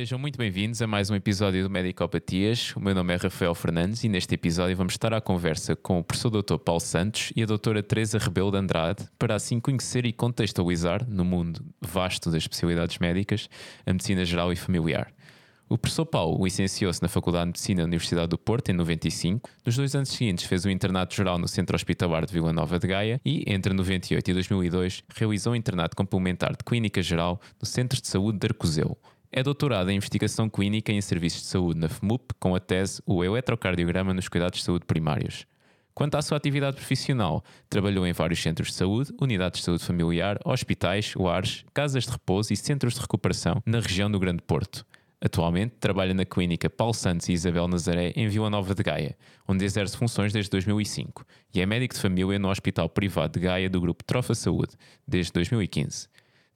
Sejam muito bem-vindos a mais um episódio do Medicopatias. O meu nome é Rafael Fernandes e neste episódio vamos estar à conversa com o professor Dr. Paulo Santos e a doutora Teresa Rebelo de Andrade para assim conhecer e contextualizar, no mundo vasto das especialidades médicas, a medicina geral e familiar. O professor Paulo licenciou-se na Faculdade de Medicina da Universidade do Porto em 95. Nos dois anos seguintes fez o internato geral no Centro Hospitalar de Vila Nova de Gaia e, entre 98 e 2002, realizou o internato complementar de Clínica Geral no Centro de Saúde de Arcozelo. É doutorado em Investigação Clínica em Serviços de Saúde na FMUP, com a tese O Eletrocardiograma nos Cuidados de Saúde Primários. Quanto à sua atividade profissional, trabalhou em vários centros de saúde, unidades de saúde familiar, hospitais, lares, casas de repouso e centros de recuperação na região do Grande Porto. Atualmente trabalha na clínica Paulo Santos e Isabel Nazaré em Vila Nova de Gaia, onde exerce funções desde 2005 e é médico de família no Hospital Privado de Gaia do Grupo Trofa Saúde desde 2015.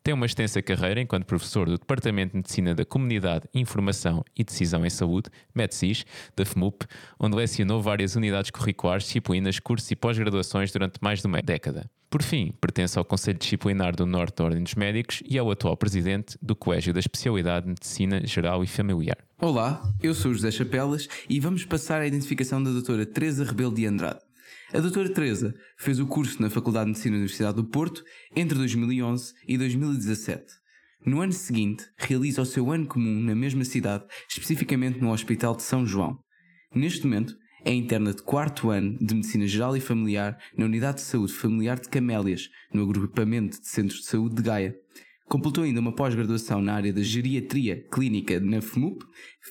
Tem uma extensa carreira enquanto professor do Departamento de Medicina da Comunidade, Informação e Decisão em Saúde, MEDCIS, da FMUP, onde lecionou várias unidades curriculares, disciplinas, cursos e pós-graduações durante mais de uma década. Por fim, pertence ao Conselho Disciplinar do Norte da Ordem dos Médicos e é o atual presidente do Colégio da Especialidade de Medicina Geral e Familiar. Olá, eu sou José Chapelas e vamos passar à identificação da doutora Teresa Rebelo de Andrade. A doutora Teresa fez o curso na Faculdade de Medicina da Universidade do Porto entre 2011 e 2017. No ano seguinte, realiza o seu ano comum na mesma cidade, especificamente no Hospital de São João. Neste momento, é interna de quarto ano de Medicina Geral e Familiar na Unidade de Saúde Familiar de Camélias, no agrupamento de Centros de Saúde de Gaia. Completou ainda uma pós-graduação na área da Geriatria Clínica na FMUP,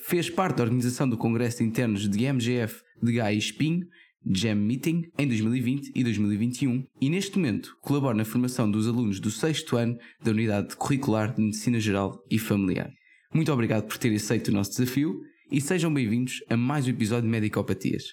fez parte da organização do Congresso de Internos de MGF de Gaia e Espinho, Jam Meeting, em 2020 e 2021, e neste momento colabora na formação dos alunos do sexto ano da Unidade Curricular de Medicina Geral e Familiar. Muito obrigado por ter aceito o nosso desafio e sejam bem-vindos a mais um episódio de Medicopatias.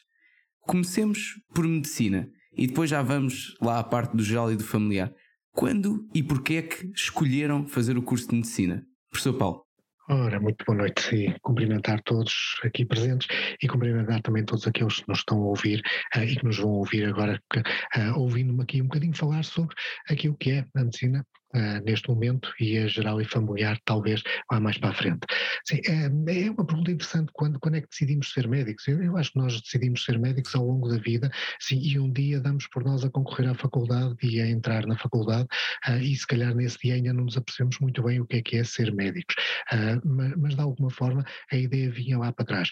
Comecemos por medicina e depois já vamos lá à parte do geral e do familiar. Quando e porquê é que escolheram fazer o curso de medicina? Professor Paulo. Ora, muito boa noite e cumprimentar todos aqui presentes e cumprimentar também todos aqueles que nos estão a ouvir uh, e que nos vão ouvir agora, uh, ouvindo-me aqui um bocadinho falar sobre aquilo que é a medicina Uh, neste momento e a geral e familiar talvez lá mais para a frente. Sim, é, é uma pergunta interessante quando, quando é que decidimos ser médicos. Eu, eu, acho que nós decidimos ser médicos ao longo da vida, sim, e um dia damos por nós a concorrer à faculdade e a entrar na faculdade uh, e se calhar nesse dia ainda não nos apercebemos muito bem o que é que é ser médicos, uh, mas, mas, de alguma forma a ideia vinha lá para trás.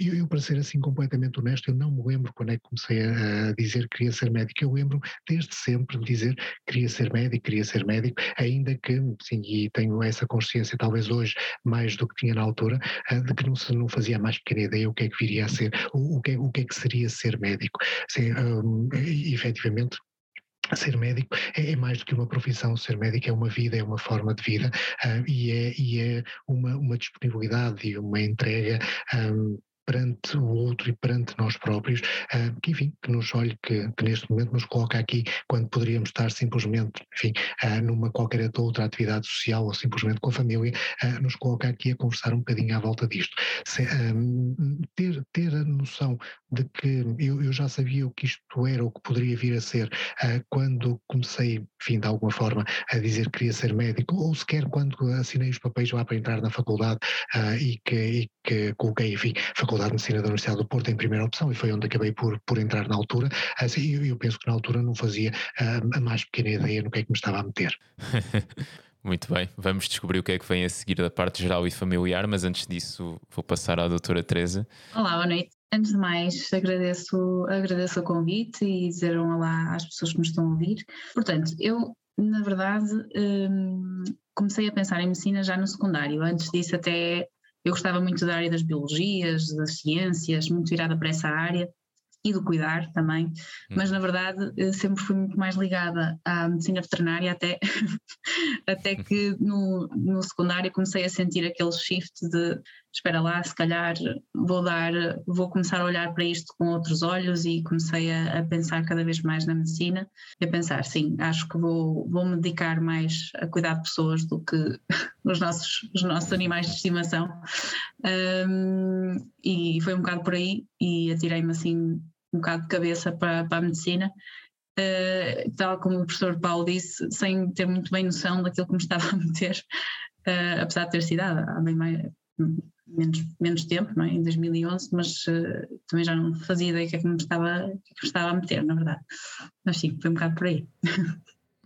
eu, eu, para ser assim completamente honesto, eu não me lembro quando é que comecei a, a dizer que queria ser médico, eu lembro desde sempre de dizer que queria ser médico, queria ser médico, ainda que, sim, e tenho essa consciência talvez hoje mais do que tinha na altura, eh, de que não, se, não fazia mais pequena ideia o que é que viria a ser, o, o, que, é, o que é que seria ser médico. Sim, um, efetivamente, Ser médico é, é, mais do que uma profissão, ser médico é uma vida, é uma forma de vida uh, e é, e é uma, uma disponibilidade e uma entrega um, perante o outro e perante nós próprios, uh, que enfim, que nos olhe, que, que, neste momento nos coloca aqui quando poderíamos estar simplesmente, enfim, uh, numa qualquer outra atividade social ou simplesmente com a família, uh, nos coloca aqui a conversar um bocadinho à volta disto. Se, ter, ter a noção de que eu, eu, já sabia o que isto era, o que poderia vir a ser, quando comecei, enfim, de alguma forma, a dizer que queria ser médico, ou sequer quando assinei os papéis lá para entrar na faculdade e que, e que coloquei, enfim, faculdade Faculdade de Medicina da Universidade do Porto em primeira opção e foi onde acabei por, por entrar na altura. Assim, eu, eu penso que na altura não fazia uh, a mais pequena ideia no que é que me estava a meter. Muito bem, vamos descobrir o que é que vem a seguir da parte geral e familiar, mas antes disso vou passar à doutora Teresa. Olá, boa noite. Antes de mais, agradeço, agradeço o convite e dizer um olá às pessoas que me estão a ouvir. Portanto, eu, na verdade, hum, comecei a pensar em medicina já no secundário. Antes disso, até eu gostava muito da área das biologias, das ciências, muito virada para essa área e do cuidar também, mas na verdade sempre fui muito mais ligada à medicina veterinária até, até que no, no secundário comecei a sentir aquele shift de espera lá, se calhar vou dar, vou começar a olhar para isto com outros olhos e comecei a, a pensar cada vez mais na medicina e a pensar, sim, acho que vou, vou me dedicar mais a cuidar de pessoas do que os nossos, os nossos animais de estimação. Um, e foi um bocado por aí e atirei-me assim um bocado de cabeça para, para a medicina. Uh, tal como o professor Paulo disse, sem ter muito bem noção daquilo que me estava a meter, uh, apesar de ter sido há bem mais, menos, menos tempo, não é? em 2011, mas uh, também já não fazia ideia que é que me estava, que, é que me estava a meter, na verdade. Mas sim, foi um bocado por aí.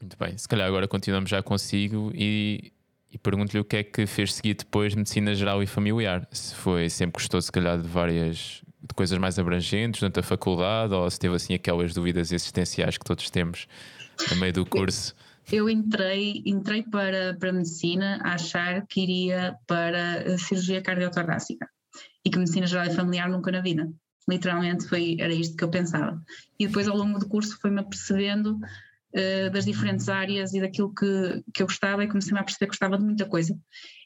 Muito bem, se calhar agora continuamos já consigo e, e pergunto-lhe o que é que fez seguir depois de medicina geral e familiar. Se foi sempre gostou, se calhar, de várias de coisas mais abrangentes durante a faculdade ou se teve assim aquelas dúvidas existenciais que todos temos no meio do curso. Eu entrei, entrei para, para medicina a achar que iria para a cirurgia cardiotorácica e que medicina geral e familiar nunca na vida. Literalmente foi, era isto que eu pensava. E depois ao longo do curso foi-me apercebendo uh, das diferentes áreas e daquilo que, que eu gostava e comecei-me a perceber que gostava de muita coisa.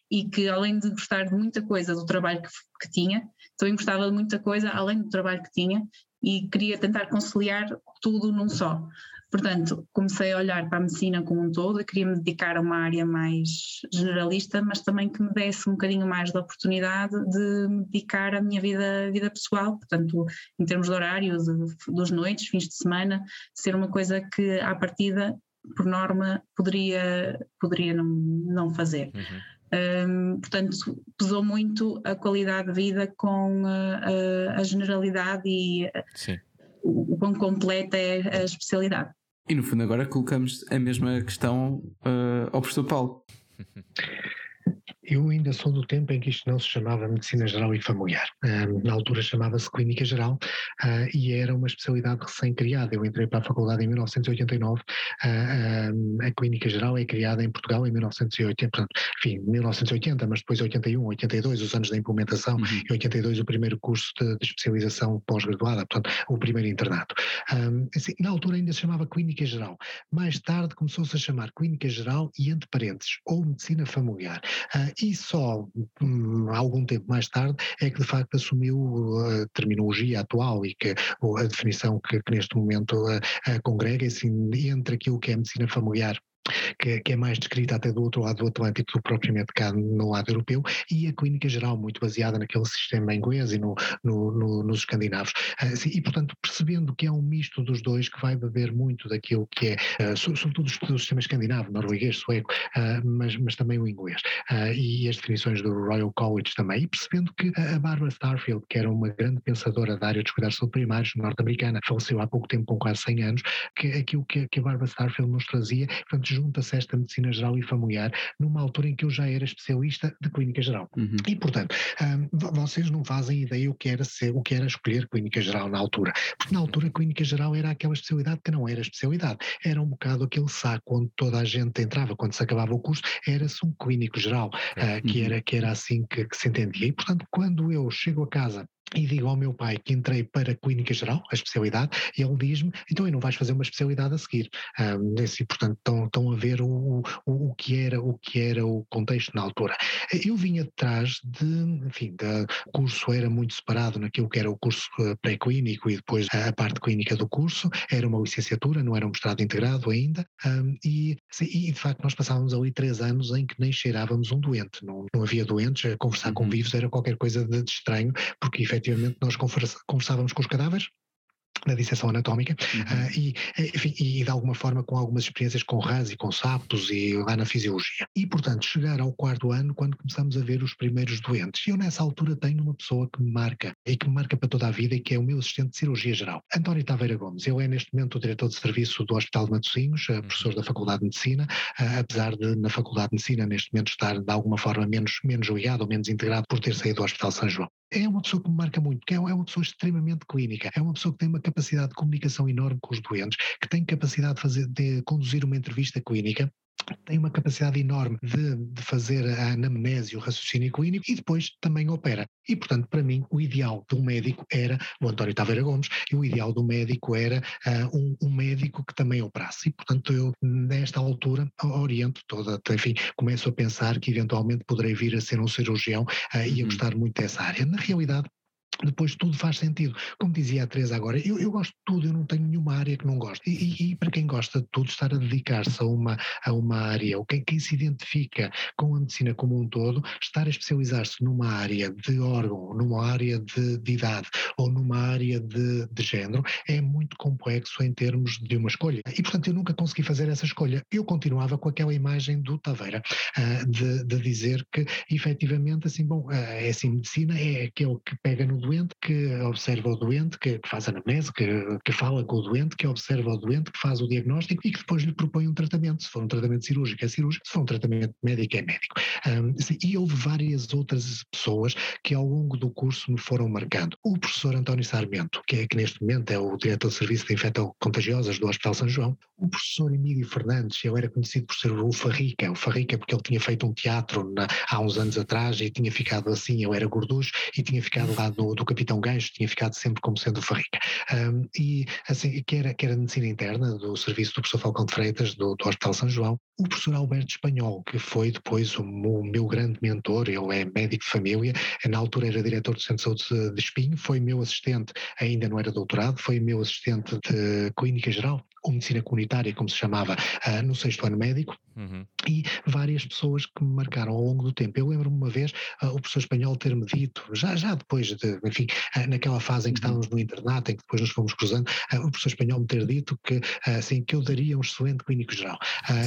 E que além de gostar de muita coisa do trabalho que, que tinha, também gostava de muita coisa além do trabalho que tinha e queria tentar conciliar tudo num só. Portanto, comecei a olhar para a medicina como um todo, eu queria me dedicar a uma área mais generalista, mas também que me desse um bocadinho mais de oportunidade de me dedicar à minha vida, vida pessoal, portanto, em termos de horário, de, dos noites, fins de semana, ser uma coisa que à partida, por norma, poderia, poderia não, não fazer. Uhum. Um, portanto, pesou muito a qualidade de vida com a, a, a generalidade e Sim. o quão completa é a especialidade. E no fundo, agora colocamos a mesma questão uh, ao professor Paulo. Eu ainda sou do tempo em que isto não se chamava Medicina Geral e Familiar. na altura chamava-se Clínica Geral uh, e era uma especialidade recém-criada. Eu entrei para a faculdade em 1989. Uh, a Clínica Geral é criada em Portugal em 1980, portanto, enfim, 1980, mas depois 81, 82, os anos da implementação, uhum. e 82 o primeiro curso de, de especialização pós-graduada, portanto, o primeiro internato. Assim, na altura ainda se chamava Clínica Geral. Mais tarde começou-se a chamar Clínica Geral e entre parênteses, ou Medicina Familiar. E só um, algum tempo mais tarde é que de facto assumiu a terminologia atual e que a definição que, que neste momento uh, uh, congrega assim, entre aquilo que é medicina familiar que, que, é mais descrita até do outro lado do Atlântico do que propriamente cá no lado europeu, e a clínica geral, muito baseada naquele sistema inglês e no, no, no, nos escandinavos. Uh, e, portanto, percebendo que é um misto dos dois que vai beber muito daquilo que é, uh, sobretudo do sistema escandinavo, norueguês, sueco, uh, mas, mas também o inglês, e as definições do Royal College também, e percebendo que a Barbara Starfield, que era uma grande pensadora da área dos cuidados primários norte-americana, faleceu há pouco tempo, com quase 100 anos, que aquilo que, que a Barbara Starfield nos trazia, portanto, junta-se esta medicina geral e familiar numa altura em que eu já era especialista de clínica geral. Uhum. E, portanto, um, vocês não fazem ideia o que era ser, o que era escolher clínica geral na altura. Porque na altura a clínica geral era aquela especialidade que não era especialidade. Era um bocado aquele saco onde toda a gente entrava, quando se acabava o curso, era-se um clínico geral, uh, que, uhum. era, que era assim que, que se entendia. E, portanto, quando eu chego a casa e digo ao meu pai que entrei para a clínica geral, a especialidade, e ele diz-me, então não vais fazer uma especialidade a seguir. Um, e, portanto, estão, estão a ver o, o, o, que era, o que era o contexto na altura. Eu vinha atrás de, enfim, o curso era muito separado naquilo que era o curso eh, pré-clínico e depois a parte clínica do curso, era uma licenciatura, não era um mestrado integrado ainda, um, e, e de facto nós passávamos ali três anos em que nem cheirávamos um doente, não, não havia doentes, conversar com uhum. vivos era qualquer coisa de, de estranho, porque efetivamente nós conversávamos com os cadáveres na disseção anatómica uhum. uh, e, enfim, e de alguma forma com algumas experiências com rãs e com sapos e lá na fisiologia. E portanto chegar ao quarto ano quando começamos a ver os primeiros doentes. Eu nessa altura tenho uma pessoa que me marca e que me marca para toda a vida e que é o meu assistente de cirurgia geral, António Taveira Gomes. Ele é neste momento o diretor de serviço do Hospital de Matosinhos, uh, professor da Faculdade de Medicina, uh, apesar de na Faculdade de Medicina neste momento estar de alguma forma menos, menos ligado ou menos integrado por ter saído do Hospital São João é uma pessoa que me marca muito, porque é, é uma pessoa extremamente clínica, é uma pessoa que tem uma capacidade de comunicação enorme com os doentes, que tem capacidade de, fazer, de conduzir uma entrevista clínica tem uma capacidade enorme de, de, fazer a anamnese, o raciocínio clínico e depois também opera. E, portanto, para mim, o ideal de um médico era o António Taveira Gomes e o ideal do médico era uh, um, um, médico que também operasse. E, portanto, eu, nesta altura, oriento toda, enfim, começo a pensar que eventualmente poderei vir a ser um cirurgião uh, e a uhum. gostar muito dessa área. Na realidade, depois tudo faz sentido. Como dizia a Teresa agora, eu, eu gosto de tudo, eu não tenho nenhuma área que não gosto. E, e, para quem gosta de tudo, estar a dedicar-se a uma, a uma área, ou quem, quem se identifica com a medicina como um todo, estar a especializar-se numa área de órgão, numa área de, de idade ou numa área de, de género, é muito complexo em termos de uma escolha. E portanto eu nunca consegui fazer essa escolha. Eu continuava com aquela imagem do Taveira, uh, de, de, dizer que efetivamente, assim, bom, uh, é assim, medicina é aquele que pega no doente, que observa o doente, que, que faz anamnese, que, que fala com o doente, que observa o doente, que faz o diagnóstico e que depois lhe propõe um tratamento. Se for um tratamento cirúrgico, é cirúrgico, se for um tratamento médico, é médico. Um, e houve várias outras pessoas que ao longo do curso me foram marcando. O professor António Sarmento, que, é, que neste momento é o diretor de serviço de infecto-contagiosas do Hospital São João, o professor Emílio Fernandes, eu era conhecido por ser o Farrica, o Farrica porque ele tinha feito um teatro na, há uns anos atrás e tinha ficado assim, eu era gorducho e tinha ficado lá do, do Capitão Gancho, tinha ficado sempre como sendo o Farrica. Um, e assim, que era, que era medicina interna do serviço do professor Falcão de Freitas, do, do Hospital São João, o professor Alberto Espanhol, que foi depois o, o, meu grande mentor, ele é médico de família, na altura era diretor do Centro de Saúde de Espinho, foi meu assistente, ainda não era doutorado, foi meu assistente de clínica geral ou medicina comunitária, como se chamava, uh, no sexto ano médico, uhum. e várias pessoas que me marcaram ao longo do tempo. Eu lembro-me uma vez uh, o professor espanhol ter-me dito, já, já depois de, enfim, uh, naquela fase em que uhum. estávamos no internato, em que depois nos fomos cruzando, o professor espanhol me ter dito que, assim, que eu daria um excelente clínico geral.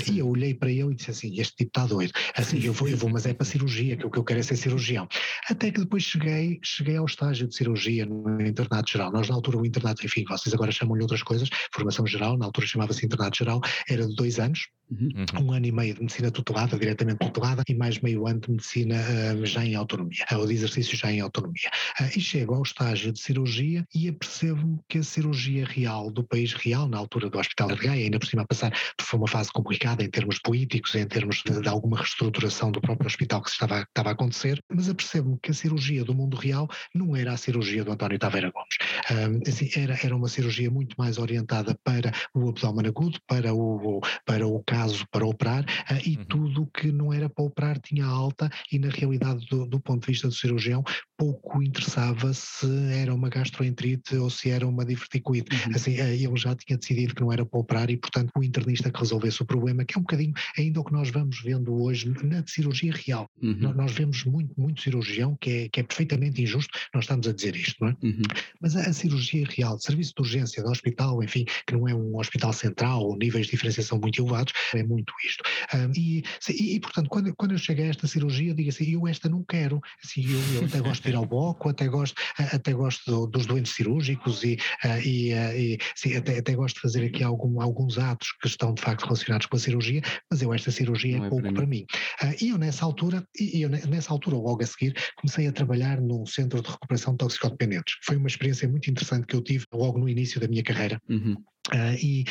e eu olhei para ele e disse assim, este tipo está doido. Assim, eu vou, eu vou, mas é para cirurgia, que o que eu quero é ser cirurgião. Até que depois cheguei, cheguei ao estágio de cirurgia no internato geral. Nós na altura o internato, enfim, vocês agora chamam-lhe outras coisas, formação geral, na altura chamava-se internato geral, era de dois anos, Uhum. Um ano e meio de medicina tutelada, diretamente tutelada, e mais meio ano de medicina uh, já em autonomia, ou de exercício já em autonomia. Uh, e chego ao estágio de cirurgia e apercebo-me que a cirurgia real do país real, na altura do Hospital de Gaia, ainda por cima a passar, foi uma fase complicada em termos políticos, em termos de, de alguma reestruturação do próprio hospital que estava, estava a acontecer, mas apercebo-me que a cirurgia do mundo real não era a cirurgia do António Taveira Gomes. Uh, assim, era, era uma cirurgia muito mais orientada para o abdômen agudo, para o, para o caso para operar uh, e uhum. tudo que não era para operar tinha alta e na realidade do, do ponto de vista do cirurgião pouco interessava se era uma gastroenterite ou se era uma diverticulite. Uhum. Assim, uh, ele já tinha decidido que não era para operar e portanto o internista que resolvesse o problema, que é um bocadinho ainda o que nós vamos vendo hoje na cirurgia real. Uhum. Nós vemos muito, muito cirurgião que é, que é perfeitamente injusto, nós estamos a dizer isto, não é? Uhum. Mas a, a, cirurgia real, serviço de urgência do hospital, enfim, que não é um hospital central, ou níveis de diferenciação muito elevados, é muito isto. Um, e, e, portanto, quando, quando eu chego a esta cirurgia, eu digo assim, eu esta não quero. Assim, eu, eu até gosto de ir ao bloco, até gosto, até gosto do, dos doentes cirúrgicos e, e, e sim, até, até gosto de fazer aqui algum, alguns atos que estão de facto relacionados com a cirurgia, mas eu esta cirurgia não é pouco para mim. Para mim. Uh, e eu nessa altura, e eu nessa altura, logo a seguir, comecei a trabalhar num centro de recuperação de toxicodependentes. Foi uma experiência muito interessante que eu tive logo no início da minha carreira. Uhum. Uh, e,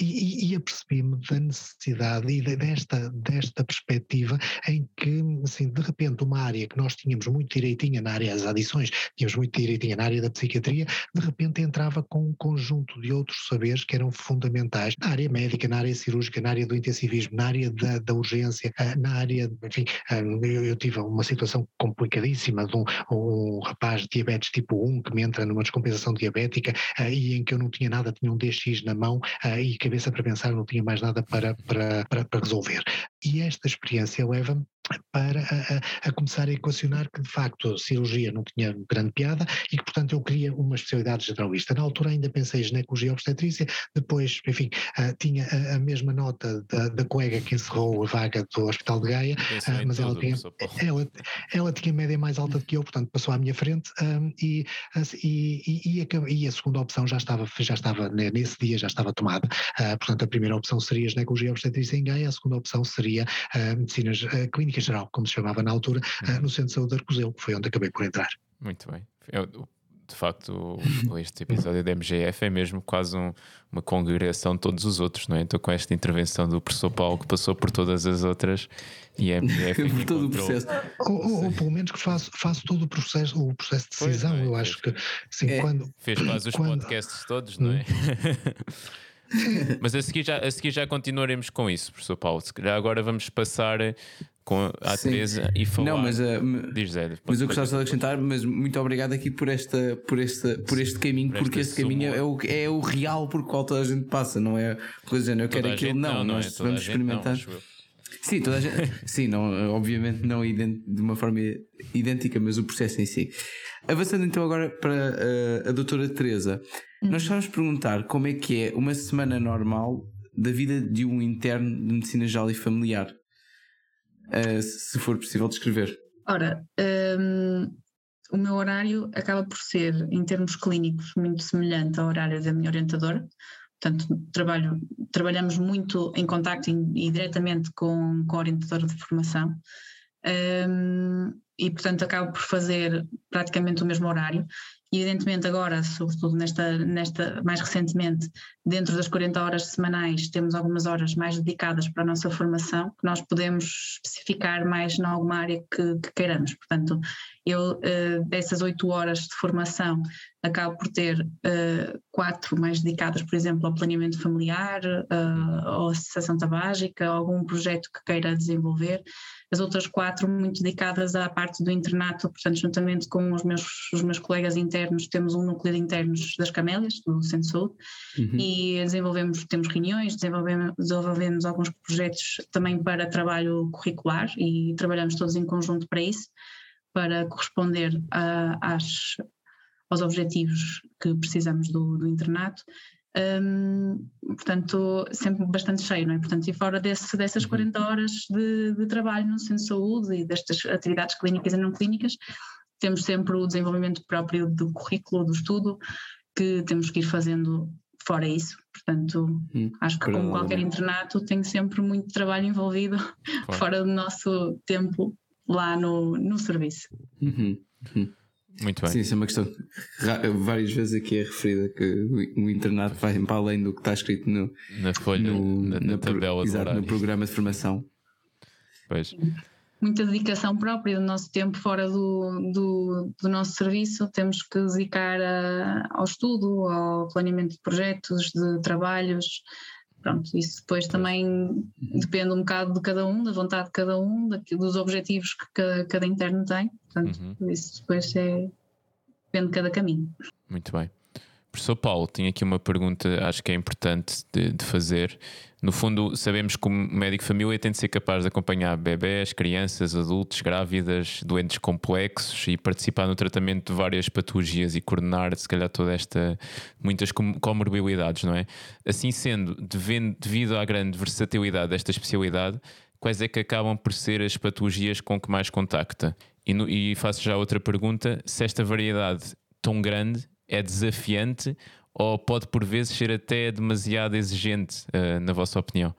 e, e apercebi-me da necessidade e desta, desta perspectiva em que, assim, de repente, uma área que nós tínhamos muito direitinha na área das adições, tínhamos muito direitinha na área da psiquiatria, de repente entrava com um conjunto de outros saberes que eram fundamentais na área médica, na área cirúrgica, na área do intensivismo, na área da, da urgência, uh, na área, enfim, uh, eu, eu, tive uma situação complicadíssima de um, um, rapaz de diabetes tipo 1 que me entra numa descompensação diabética e em que eu não tinha nada, tinha um DX na mão uh, e cabeça para pensar, não tinha mais nada para, para, para, para resolver. E esta experiência leva-me para a, a, começar a equacionar que de facto a cirurgia não tinha grande piada e que portanto eu queria uma especialidade generalista. Na altura ainda pensei em ginecologia obstetrícia, depois, enfim, uh, tinha a, a, mesma nota da, da, colega que encerrou a vaga do Hospital de Gaia, uh, mas ela tinha, ela, ela tinha média mais alta do que eu, portanto passou à minha frente um, e, e, e, e, e, a segunda opção já estava, já estava nesse dia já estava tomada, uh, portanto a primeira opção seria ginecologia obstetrícia em Gaia, a segunda opção seria medicinas clínicas Clínica Geral, como se chamava na altura, uhum. no Centro de Saúde de Arcozelo, que foi onde acabei por entrar. Muito bem. Eu, de facto, este episódio da MGF é mesmo quase um, uma congregação de todos os outros, não é? Então, com esta intervenção do professor Paulo, que passou por todas as outras, e a MGF. por todo o processo. Ou, ou, ou, pelo menos que faço, faço todo o processo, o processo de decisão. Pois, é? eu acho que, assim, é. quando. Fez quase os quando... podcasts todos, não é? Hum. Mas a seguir, já, a seguir já continuaremos com isso, professor Paulo. Se calhar agora vamos passar com a Teresa e falar. Não, mas, uh, Diz Zé, mas eu gostava de acrescentar, mas muito obrigado aqui por, esta, por, esta, por este caminho, por porque este caminho é o, é o real por qual toda a gente passa, não é coisa, eu quero aquilo, não, não, nós não é, vamos experimentar. Não, sim, toda a gente, sim, não, obviamente não de uma forma idêntica, mas o processo em si. Avançando então agora para uh, a doutora Teresa, uhum. nós vamos perguntar como é que é uma semana normal da vida de um interno de medicina geral e familiar uh, se for possível descrever. Ora, um, o meu horário acaba por ser, em termos clínicos, muito semelhante ao horário da minha orientadora. Portanto, trabalho, trabalhamos muito em contacto e, diretamente com, com a orientadora de formação. Um, e, portanto, acabo por fazer praticamente o mesmo horário. Evidentemente, agora, sobretudo nesta, nesta, mais recentemente, dentro das 40 horas semanais, temos algumas horas mais dedicadas para a nossa formação, que nós podemos especificar mais em alguma área que, que queiramos. Portanto, eu, eh, dessas 8 horas de formação, acabo por ter eh, quatro mais dedicadas, por exemplo, ao planeamento familiar, uh, ou à cessação tabágica, algum projeto que queira desenvolver. As outras quatro muito dedicadas à parte do internato, portanto, juntamente com os meus, os meus colegas internos, temos um núcleo de internos das Camélias, do Centro de Saúde, uhum. e desenvolvemos, temos reuniões, desenvolvemos, desenvolvemos alguns projetos também para trabalho curricular e trabalhamos todos em conjunto para isso, para corresponder a, às, aos objetivos que precisamos do, do internato um, portanto, sempre bastante cheio, não é? Portanto, e fora desse, dessas 40 uhum. horas de, de, trabalho no centro de saúde e destas atividades clínicas e não clínicas, temos sempre o desenvolvimento próprio do currículo, do estudo, que temos que ir fazendo fora isso. Portanto, hum, acho que como qualquer internato tem sempre muito trabalho envolvido claro. fora do nosso tempo lá no, no serviço. Uhum. Uhum. Muito bem. Sim, isso é uma questão várias vezes aqui é referida que o internato vai para além do que está escrito no, na folha, no, na, na, na tabela pro, exato, no programa de formação. Pois. Muita dedicação própria do nosso tempo fora do, do, do nosso serviço, temos que dedicar a, ao estudo, ao planeamento de projetos, de trabalhos. Pronto, isso depois também depende um bocado de cada um, da vontade de cada um, dos objetivos que cada, cada interno tem. Portanto, uhum. isso depois é, depende de cada caminho. Muito bem. Professor Paulo, tinha aqui uma pergunta, acho que é importante de, de, fazer. No fundo, sabemos que o médico família tem de ser capaz de acompanhar bebés, crianças, adultos, grávidas, doentes complexos e participar no tratamento de várias patologias e coordenar, se calhar, toda esta. muitas comorbilidades, não é? Assim sendo, devido à grande versatilidade desta especialidade, quais é que acabam por ser as patologias com que mais contacta? E, no, e faço já outra pergunta: se esta variedade tão grande é desafiante ou pode por vezes ser até demasiado exigente, uh, na vossa opinião?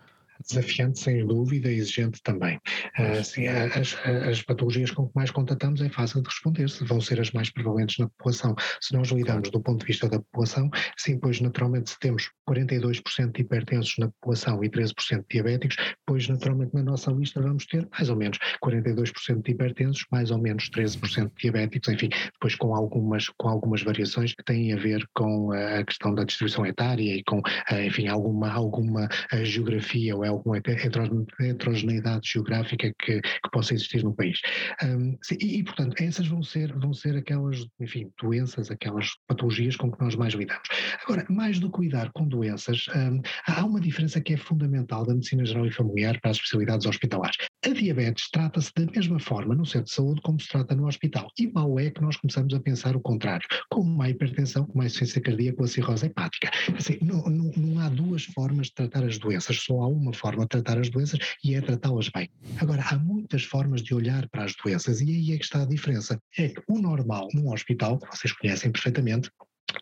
Desafiante, sem dúvida, exigente também. Uh, sim, as, as, patologias com que mais contatamos é fácil de responder, se vão ser as mais prevalentes na população. Se nós lidamos do ponto de vista da população, sim, pois naturalmente se temos 42% de hipertensos na população e 13% de diabéticos, pois naturalmente na nossa lista vamos ter mais ou menos 42% de hipertensos, mais ou menos 13% de diabéticos, enfim, depois com algumas, com algumas variações que têm a ver com a questão da distribuição etária e com, enfim, alguma, alguma geografia ou alguma heterogeneidade geográfica que, que possa existir no país. Um, e, e, portanto, essas vão ser, vão ser aquelas, enfim, doenças, aquelas patologias com que nós mais lidamos. Agora, mais do que lidar com doenças, um, há uma diferença que é fundamental da medicina geral e familiar para as especialidades hospitalares. A diabetes trata-se da mesma forma no centro de saúde como se trata no hospital. E mal é que nós começamos a pensar o contrário, como a hipertensão, como a insuficiência cardíaca ou a cirrose hepática. Assim, não, não, não há duas formas de tratar as doenças, só há uma forma de tratar as doenças e é tratá-las bem. Agora, há muitas formas de olhar para as doenças e aí é que está a diferença. É que o normal num hospital, que vocês conhecem perfeitamente,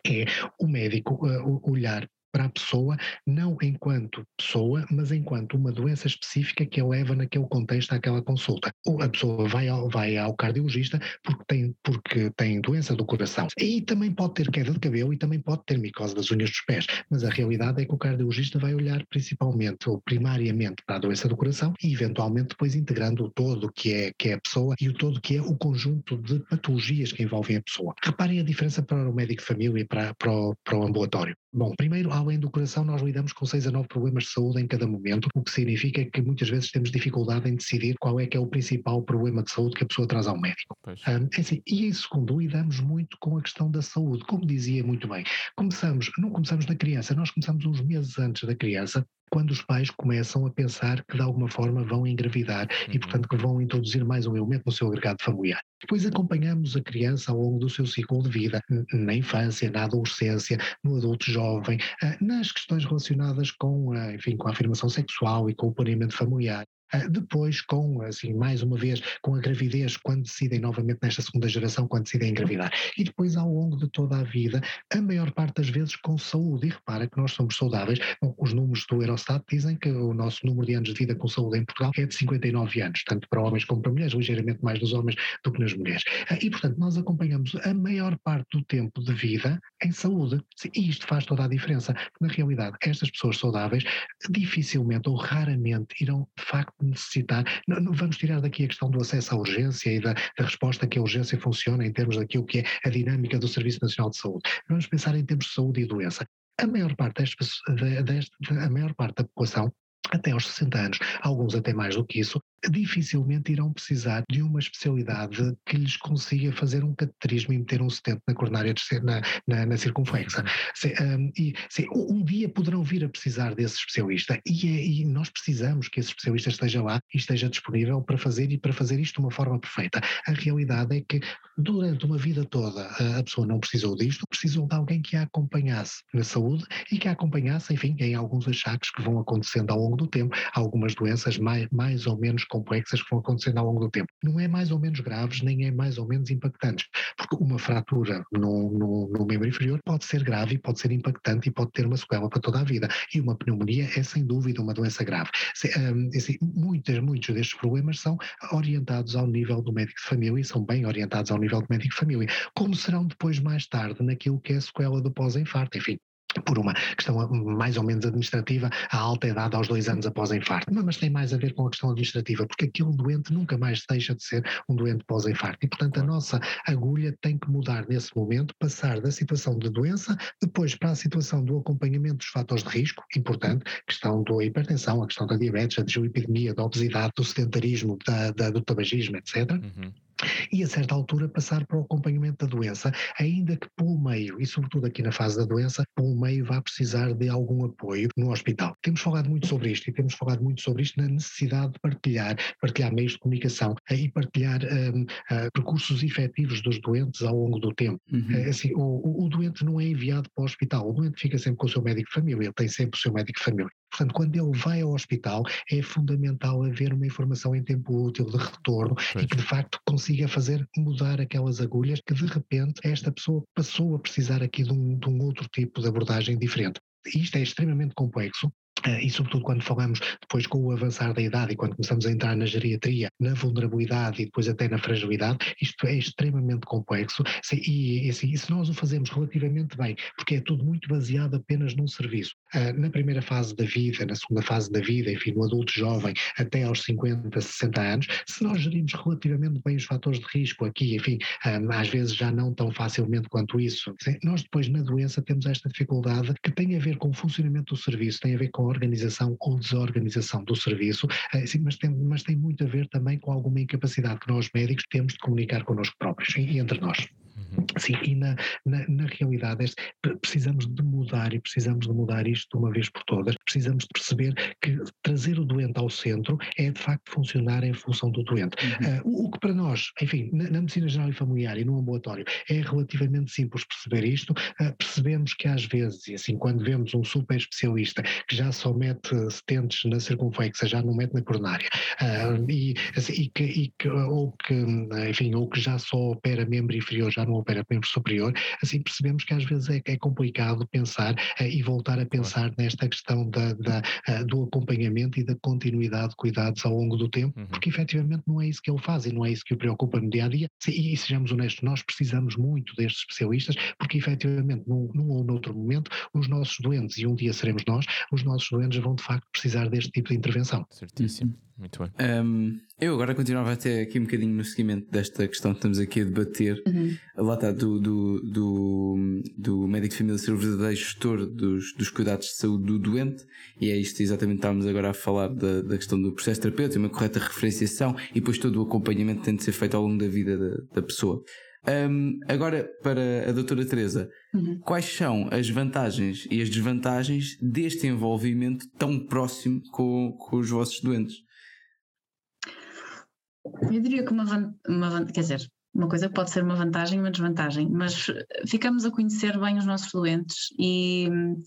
é o médico uh, olhar para a pessoa, não enquanto pessoa, mas enquanto uma doença específica que a leva naquele contexto àquela consulta. Ou a pessoa vai ao, vai ao cardiologista porque tem, porque tem doença do coração. E também pode ter queda de cabelo e também pode ter micose das unhas dos pés. Mas a realidade é que o cardiologista vai olhar principalmente ou primariamente para a doença do coração e eventualmente depois integrando o todo que é, que é a pessoa e o todo que é o conjunto de patologias que envolvem a pessoa. Reparem a diferença para o médico de família e para, para, o, para o ambulatório. Bom, primeiro há além do coração, nós lidamos com 6 a 9 problemas de saúde em cada momento, o que significa que muitas vezes temos dificuldade em decidir qual é que é o principal problema de saúde que a pessoa traz ao médico. Um, é assim, e em segundo, lidamos muito com a questão da saúde, como dizia muito bem. Começamos, não começamos na criança, nós começamos uns meses antes da criança quando os pais começam a pensar que de alguma forma vão engravidar uhum. e, portanto, que vão introduzir mais um elemento no seu agregado familiar. Depois acompanhamos a criança ao longo do seu ciclo de vida, na infância, na adolescência, no adulto jovem, ah, nas questões relacionadas com, enfim, com a afirmação sexual e com o planeamento familiar. Ah, depois, com, assim, mais uma vez, com a gravidez, quando decidem novamente nesta segunda geração, quando decidem engravidar. E depois, ao longo de toda a vida, a maior parte das vezes com saúde. E repara que nós somos saudáveis. Bom, os números do Eurostat dizem que o nosso número de anos de vida com saúde em Portugal é de 59 anos, tanto para homens como para mulheres, ligeiramente mais nos homens do que nas mulheres. Ah, e, portanto, nós acompanhamos a maior parte do tempo de vida em saúde. E isto faz toda a diferença. Na realidade, estas pessoas saudáveis dificilmente ou raramente irão, de facto, necessitar. Não, não, vamos tirar daqui a questão do acesso à urgência e da, da, resposta que a urgência funciona em termos daquilo que é a dinâmica do Serviço Nacional de Saúde. Vamos pensar em termos de saúde e doença. A maior parte, destas, a maior parte da população até aos 60 anos, alguns até mais do que isso, dificilmente irão precisar de uma especialidade que lhes consiga fazer um cateterismo e meter um stent na coronária na, na, na circunflexa. Se, um, e, se, um dia poderão vir a precisar desse especialista e, é, e, nós precisamos que esse especialista esteja lá e esteja disponível para fazer e para fazer isto de uma forma perfeita. A realidade é que durante uma vida toda a pessoa não precisou disto, precisou de alguém que a acompanhasse na saúde e que a acompanhasse, enfim, em alguns achaques que vão acontecendo ao longo do tempo, algumas doenças mais, mais ou menos complexas que vão acontecendo ao longo do tempo. Não é mais ou menos graves, nem é mais ou menos impactantes, porque uma fratura no, no, no membro inferior pode ser grave, pode ser impactante e pode ter uma sequela para toda a vida. E uma pneumonia é sem dúvida uma doença grave. Se, um, assim, muitas, muitos destes problemas são orientados ao nível do médico de família e são bem orientados ao nível do médico de família, como serão depois mais tarde naquilo que é a sequela do pós-infarto. Enfim, por uma questão mais ou menos administrativa, a alta idade aos dois anos após infarto. Mas tem mais a ver com a questão administrativa, porque aquele doente nunca mais deixa de ser um doente pós-infarto. E, portanto, a nossa agulha tem que mudar nesse momento, passar da situação de doença, depois para a situação do acompanhamento dos fatores de risco, importante, questão da hipertensão, a questão da diabetes, da dislipidemia, da obesidade, do sedentarismo, da, da, do tabagismo, etc. Uhum e a certa altura passar para o acompanhamento da doença, ainda que pelo meio, e sobretudo aqui na fase da doença, pelo meio vá precisar de algum apoio no hospital. Temos falado muito sobre isto e temos falado muito sobre isto na necessidade de partilhar, partilhar meios de comunicação e partilhar um, uh, ah, percursos efetivos dos doentes ao longo do tempo. Uhum. Uh, assim, o, o, doente não é enviado para o hospital, o doente fica sempre com o seu médico de família, ele tem sempre o seu médico de família. Portanto, quando ele vai ao hospital, é fundamental haver uma informação em tempo útil de retorno pois. e que de facto consiga fazer mudar aquelas agulhas que de repente esta pessoa passou a precisar aqui de um, de um outro tipo de abordagem diferente. Isto é extremamente complexo e sobretudo quando falamos depois com o avançar da idade e quando começamos a entrar na geriatria, na vulnerabilidade e depois até na fragilidade, isto é extremamente complexo e, e, assim, e se nós o fazemos relativamente bem, porque é tudo muito baseado apenas num serviço, uh, na primeira fase da vida, na segunda fase da vida, enfim, no adulto jovem até aos 50, 60 anos, se nós gerimos relativamente bem os fatores de risco aqui, enfim, ah, às vezes já não tão facilmente quanto isso, nós depois na doença temos esta dificuldade que tem a ver com o funcionamento do serviço, tem a ver com organização ou desorganização do serviço, eh, mas, tem, mas tem muito a ver também com alguma incapacidade que nós médicos temos de comunicar connosco próprios e entre nós. Sim, e na, na, na realidade este, precisamos de mudar e precisamos de mudar isto de uma vez por todas. Precisamos de perceber que trazer o doente ao centro é de facto funcionar em função do doente. Uhum. Uh, o, o, que para nós, enfim, na, na, medicina geral e familiar e no ambulatório é relativamente simples perceber isto. Uh, percebemos que às vezes, e assim, quando vemos um super especialista que já só mete stents na circunflexa, já não mete na coronária, uh, e, assim, e, que, e que, ou que, enfim, ou que já só opera membro inferior, já não opera membro superior, assim percebemos que às vezes é, é complicado pensar uh, e voltar a pensar nesta questão da, da uh, do acompanhamento e da continuidade de cuidados ao longo do tempo, uhum. porque efetivamente não é isso que ele faz e não é isso que o preocupa no dia a dia. E, e sejamos honestos, nós precisamos muito destes especialistas, porque efetivamente num, num ou noutro momento os nossos doentes, e um dia seremos nós, os nossos doentes vão de facto precisar deste tipo de intervenção. Certíssimo. Muito bem. Um, eu agora continuava até aqui um bocadinho no seguimento desta questão que estamos aqui a debater. Uhum. Lá está, do, do, do, do, médico de família ser o verdadeiro gestor dos, dos cuidados de saúde do doente, e é isto exatamente que estávamos agora a falar da, da questão do processo terapêutico, uma correta referenciação e depois todo o acompanhamento tem de ser feito ao longo da vida da, da pessoa. Um, agora, para a doutora Teresa, uhum. quais são as vantagens e as desvantagens deste envolvimento tão próximo com, com os vossos doentes? Eu diria que uma, uma quer dizer, uma coisa pode ser uma vantagem e uma desvantagem, mas ficamos a conhecer bem os nossos doentes e hum,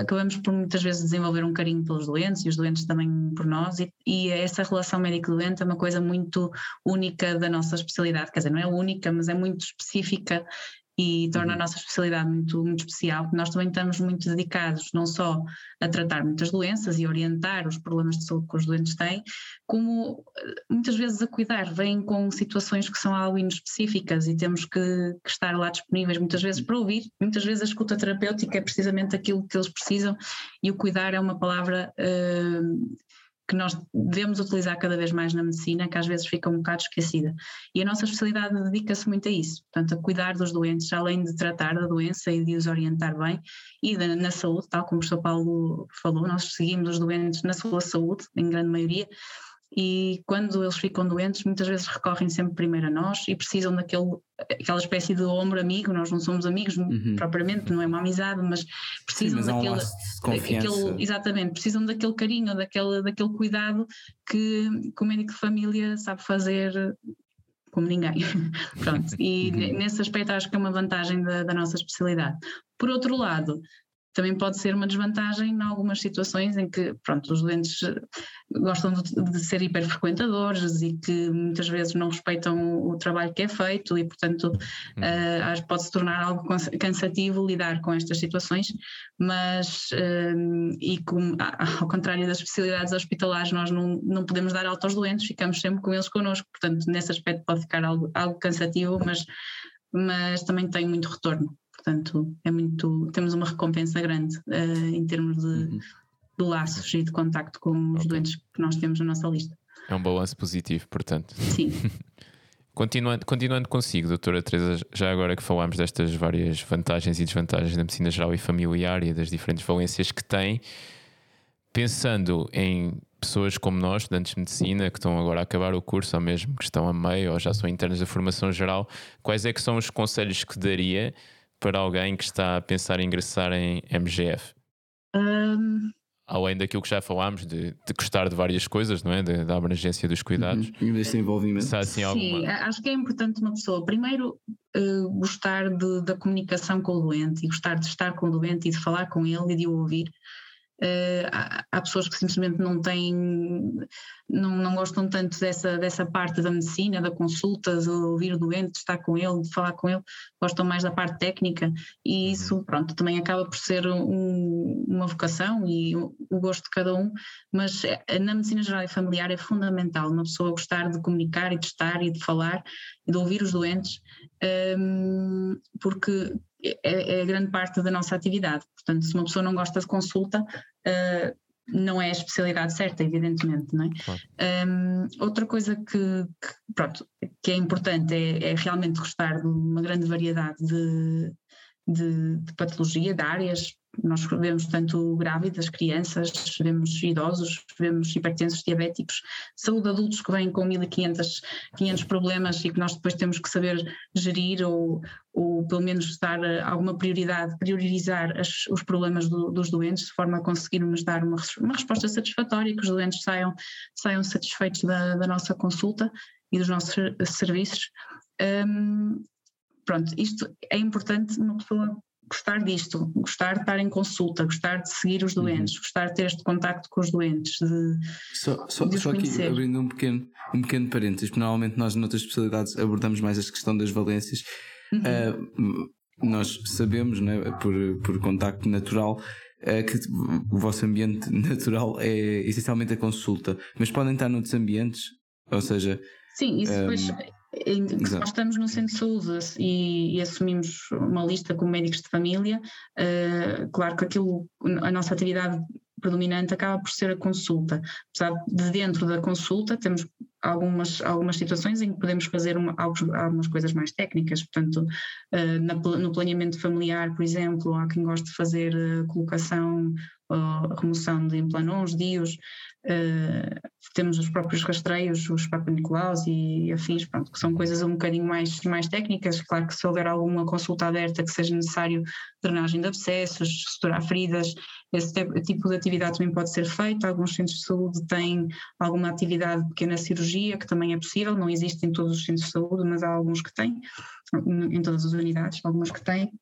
acabamos por muitas vezes desenvolver um carinho pelos doentes e os doentes também por nós, e, e essa relação médico-doente é uma coisa muito única da nossa especialidade, quer dizer, não é única, mas é muito específica e torna a uhum. nossa especialidade muito, muito especial. Nós também estamos muito dedicados não só a tratar muitas doenças e orientar os problemas de saúde que os doentes têm, como eh, muitas vezes a cuidar. Vêm com situações que são algo inespecíficas e temos que, que, estar lá disponíveis muitas vezes para ouvir. Muitas vezes a escuta terapêutica é precisamente aquilo que eles precisam e o cuidar é uma palavra uh, que nós devemos utilizar cada vez mais na medicina, que às vezes fica um bocado esquecida. E a nossa especialidade dedica-se muito a isso, portanto, a cuidar dos doentes, além de tratar da doença e de os orientar bem, e da, na saúde, tal como o Sr. Paulo falou, nós seguimos os doentes na sua saúde, em grande maioria, e quando eles ficam doentes, muitas vezes recorrem sempre primeiro a nós e precisam daquele, aquela espécie de ombro amigo. Nós não somos amigos uhum. propriamente, não é uma amizade, mas precisam Sim, mas daquele, daquele, exatamente, precisam daquele carinho, daquele, daquele cuidado que, que o médico de família sabe fazer como ninguém. Pronto, e uhum. nesse aspecto acho que é uma vantagem da, da nossa especialidade. Por outro lado, também pode ser uma desvantagem em algumas situações em que, pronto, os doentes eh, gostam de, de ser hiperfrequentadores e que muitas vezes não respeitam o trabalho que é feito e, portanto, uh, pode se tornar algo cansativo lidar com estas situações, mas, uh, e como, ao contrário das especialidades hospitalares, nós não, não podemos dar alta aos doentes, ficamos sempre com eles connosco, portanto, nesse aspecto pode ficar algo, algo cansativo, mas, mas também tem muito retorno. Portanto, é muito, temos uma recompensa grande uh, em termos de, uhum. de, laços e de contacto com os okay. doentes que nós temos na nossa lista. É um balanço positivo, portanto. Sim. continuando, continuando consigo, doutora Teresa, já agora que falámos destas várias vantagens e desvantagens da medicina geral e familiar e das diferentes valências que tem, pensando em pessoas como nós, estudantes de medicina, que estão agora a acabar o curso, ou mesmo que estão a meio, ou já são internos da formação geral, quais é que são os conselhos que daria para alguém que está a pensar em ingressar em MGF? Um... Além daquilo que já falámos, de, de gostar de várias coisas, não é? De, da abrangência dos cuidados. Uhum. Deste envolvimento. Se assim, alguma... Sim, acho que é importante uma pessoa, primeiro, uh, gostar de, da comunicação com o doente e gostar de estar com o doente e de falar com ele e de o ouvir. Uh, há, há, pessoas que simplesmente não têm, não, não gostam tanto dessa, dessa parte da medicina, da consulta, de ouvir o doente, de estar com ele, de falar com ele, gostam mais da parte técnica. E uhum. isso, pronto, também acaba por ser um, uma vocação e o, o, gosto de cada um, mas é, na medicina geral e familiar é fundamental uma pessoa gostar de comunicar e de estar e de falar e de ouvir os doentes, um, porque é, é grande parte da nossa atividade. Portanto, se uma pessoa não gosta de consulta, uh, não é a especialidade certa, evidentemente, não é? Claro. Um, outra coisa que, que, pronto, que é importante é, é, realmente gostar de uma grande variedade de, de, de patologia, de áreas, nós vemos tanto grávidas, crianças, vemos idosos, vemos hipertensos, diabéticos, saúde de adultos que vêm com 1500 500 problemas e que nós depois temos que saber gerir ou, ou pelo menos dar eh, alguma prioridade, priorizar as, os problemas do, dos doentes de forma a conseguirmos dar uma, uma resposta satisfatória e que os doentes saiam, saiam satisfeitos da, da nossa consulta e dos nossos serviços. Um, pronto, isto é importante uma pessoa gostar disto, gostar de estar em consulta, gostar de seguir os doentes, uhum. gostar de ter este contacto com os doentes, de, só, só, de só aqui abrindo um pequeno, um pequeno parênteses, porque normalmente nós noutras especialidades abordamos mais esta questão das valências. Uhum. Uh, nós sabemos, né, por, por contacto natural, uh, que o vosso ambiente natural é essencialmente a consulta, mas podem estar noutros ambientes, ou seja. Sim, isso depois nós estamos no centro de saúde e, e, assumimos uma lista com médicos de família, uh, claro que aquilo, a nossa atividade predominante acaba por ser a consulta. Apesar de dentro da consulta temos algumas, algumas situações em que podemos fazer uma, algumas coisas mais técnicas, portanto, uh, na, no planeamento familiar, por exemplo, há quem goste de fazer uh, colocação uh, remoção de implanons, dios, uh, temos os próprios rastreios, os Papa Nicolaus e afins, pronto, que são coisas um bocadinho mais, mais técnicas, claro que se houver alguma consulta aberta que seja necessário drenagem de abscessos, suturar feridas, esse tipo de atividade também pode ser feito, alguns centros de saúde têm alguma atividade de pequena cirurgia, que também é possível, não existe em todos os centros de saúde, mas há alguns que têm, em todas as unidades, algumas que têm,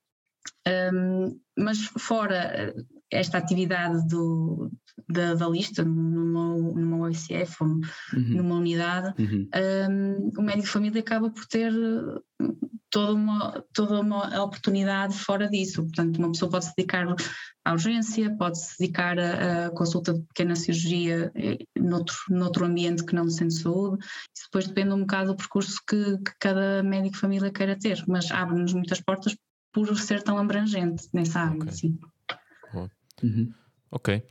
um, mas fora esta atividade do, da, da, lista numa, numa OICF ou uhum. numa unidade, uhum. um, o médico de família acaba por ter toda uma, toda uma oportunidade fora disso. Portanto, uma pessoa pode se dedicar à urgência, pode se dedicar a consulta de pequena cirurgia eh, noutro, noutro ambiente que não de saúde. Isso depois depende um bocado do percurso que, que cada médico de família queira ter, mas abre-nos muitas portas por ser tão abrangente nessa área. Okay. Sim. Uhum. Ok.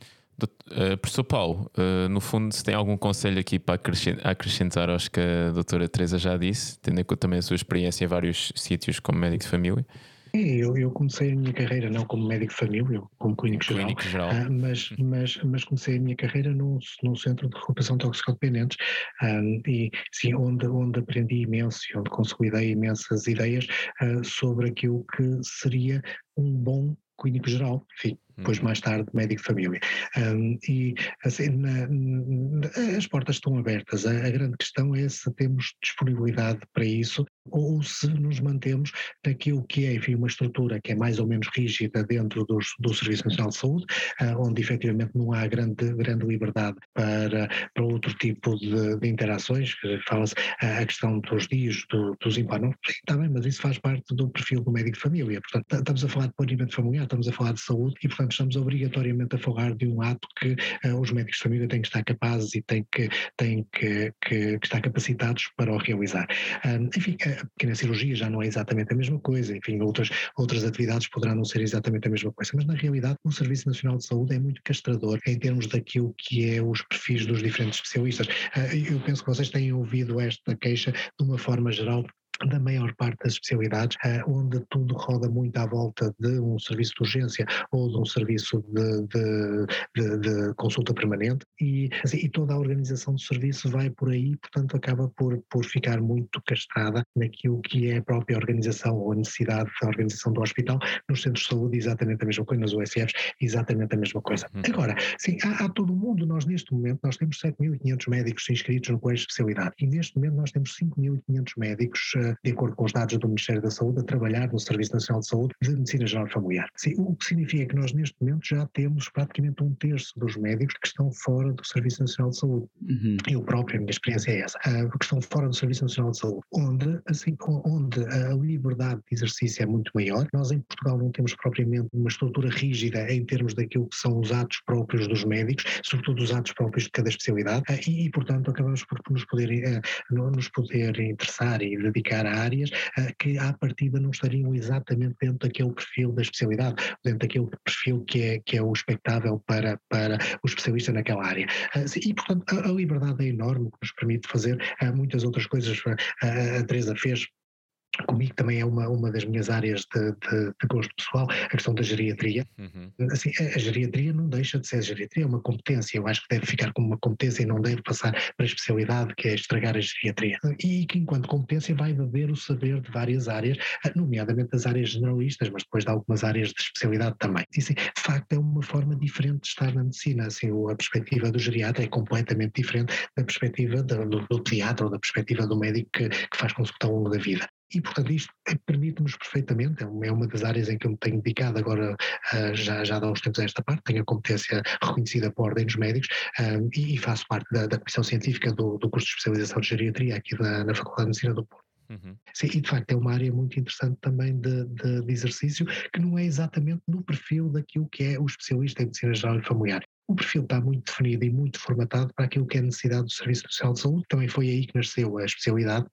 Uh, professor Paulo, uh, no fundo, se tem algum conselho aqui para acrescentar aos que a doutora Teresa já disse, tendo em conta também a sua experiência em vários sítios como médico de família? Eu, eu comecei a minha carreira não como médico de família, como clínico geral, clínico geral. Uh, mas, mas, mas comecei a minha carreira num, num centro de recuperação de toxicodependentes um, e sim, onde, onde aprendi imenso e onde consolidei imensas ideias uh, sobre aquilo que seria um bom clínico geral, enfim, depois mais tarde médico de família. Um, e assim, na, na, as portas estão abertas. A, a, grande questão é se temos disponibilidade para isso ou se nos mantemos naquilo que é, enfim, uma estrutura que é mais ou menos rígida dentro dos, do Serviço Nacional de Saúde, uh, onde efetivamente não há grande, grande liberdade para, para outro tipo de, de interações. Fala-se a questão dos dias, do, dos implanos, está bem, mas isso faz parte do perfil do médico de família. Portanto, estamos a falar de planeamento familiar, estamos a falar de saúde e, portanto, estamos obrigatoriamente a falar de um ato que uh, os médicos de família têm que estar capazes e têm que, têm que, que, que estar capacitados para o realizar. Um, enfim, a pequena cirurgia já não é exatamente a mesma coisa, enfim, outras, outras atividades poderão não ser exatamente a mesma coisa, mas na realidade o Serviço Nacional de Saúde é muito castrador em termos daquilo que é os perfis dos diferentes especialistas. Uh, eu penso que vocês têm ouvido esta queixa de uma forma geral da maior parte das especialidades, eh, onde tudo roda muito à volta de um serviço de urgência ou de um serviço de, de, de, de consulta permanente e, assim, e, toda a organização do serviço vai por aí, portanto acaba por, por ficar muito castrada naquilo que é a própria organização ou a necessidade da organização do hospital, nos centros de saúde exatamente a mesma coisa, nas USFs exatamente a mesma coisa. Uhum. Agora, sim, há, há todo o mundo, nós neste momento nós temos 7.500 médicos inscritos no colégio de especialidade e neste momento nós temos 5.500 médicos eh, de acordo com os dados do Ministério da Saúde, a trabalhar no Serviço Nacional de Saúde de Medicina Geral Familiar. Sim, o que significa que nós, neste momento, já temos praticamente um terço dos médicos que estão fora do Serviço Nacional de Saúde. Uhum. Eu próprio, a minha experiência é essa, uh, que estão fora do Serviço Nacional de Saúde, onde, assim, onde a liberdade de exercício é muito maior. Nós, em Portugal, não temos propriamente uma estrutura rígida em termos daquilo que são os atos próprios dos médicos, sobretudo os atos próprios de cada especialidade, uh, e, portanto, acabamos por nos poder, uh, nos poder interessar e dedicar a áreas uh, que à partida não estariam exatamente dentro daquele perfil da especialidade, dentro daquele perfil que é, que é o expectável para, para o especialista naquela área. Uh, e, portanto, a, liberdade é enorme, que nos permite fazer uh, muitas outras coisas. a Teresa fez comigo também é uma, uma das minhas áreas de, de, de gosto pessoal, a questão da geriatria. Uhum. Assim, a, geriatria não deixa de ser geriatria, é uma competência, eu acho que deve ficar como uma competência e não deve passar para a especialidade, que é estragar a geriatria. E que enquanto competência vai beber o saber de várias áreas, nomeadamente das áreas generalistas, mas depois de algumas áreas de especialidade também. E assim, de facto é uma forma diferente de estar na medicina, assim, a perspectiva do geriatra é completamente diferente da perspectiva do, do, do pediatra ou da perspectiva do médico que, que faz consulta ao longo da vida. E, portanto, isto permite-nos perfeitamente, é uma das áreas em que eu me tenho dedicado agora, uh, já, já há uns tempos a esta parte, tenho a competência reconhecida por ordem dos médicos uh, e, e, faço parte da, da Comissão Científica do, do curso de especialização de geriatria aqui da, na Faculdade de Medicina do Porto. Uhum. Sim, e de facto é uma área muito interessante também de, de, de, exercício, que não é exatamente no perfil daquilo que é o especialista em medicina geral e familiar. O perfil está muito definido e muito formatado para aquilo que é a necessidade do Serviço Nacional de Saúde. Também foi aí que nasceu a especialidade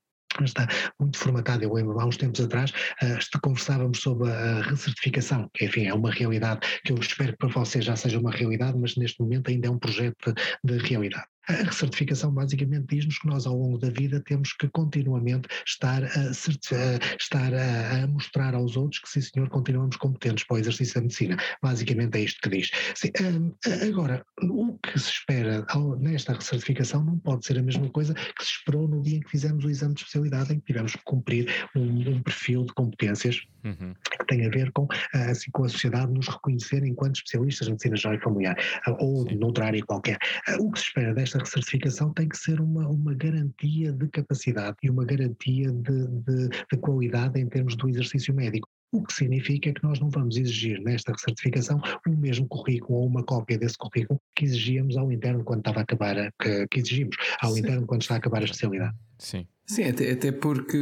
está muito formatado. Eu lembro, há uns tempos atrás, uh, conversávamos sobre a recertificação, que enfim é uma realidade que eu espero que para vocês já seja uma realidade, mas neste momento ainda é um projeto de, de realidade. A recertificação basicamente diz-nos que nós ao longo da vida temos que continuamente estar a, estar a, a, mostrar aos outros que sim senhor continuamos competentes para o exercício da medicina. Basicamente é isto que diz. Sim, hum, agora, o que se espera nesta recertificação não pode ser a mesma coisa que se esperou no dia em que fizemos o exame de especialidade, em que tivemos que cumprir um, um perfil de competências uhum. que tem a ver com, assim, com a sociedade nos reconhecer enquanto especialistas de medicina geral e familiar, ou Sim. noutra área qualquer. O que se espera desta esta recertificação tem que ser uma, uma garantia de capacidade e uma garantia de, de, de qualidade em termos do exercício médico. O que significa que nós não vamos exigir nesta recertificação o mesmo currículo ou uma cópia desse currículo que exigíamos ao interno quando estava a acabar, a, que, que exigimos ao Sim. interno quando está a acabar a especialidade. Sim. Sim, até, até, porque,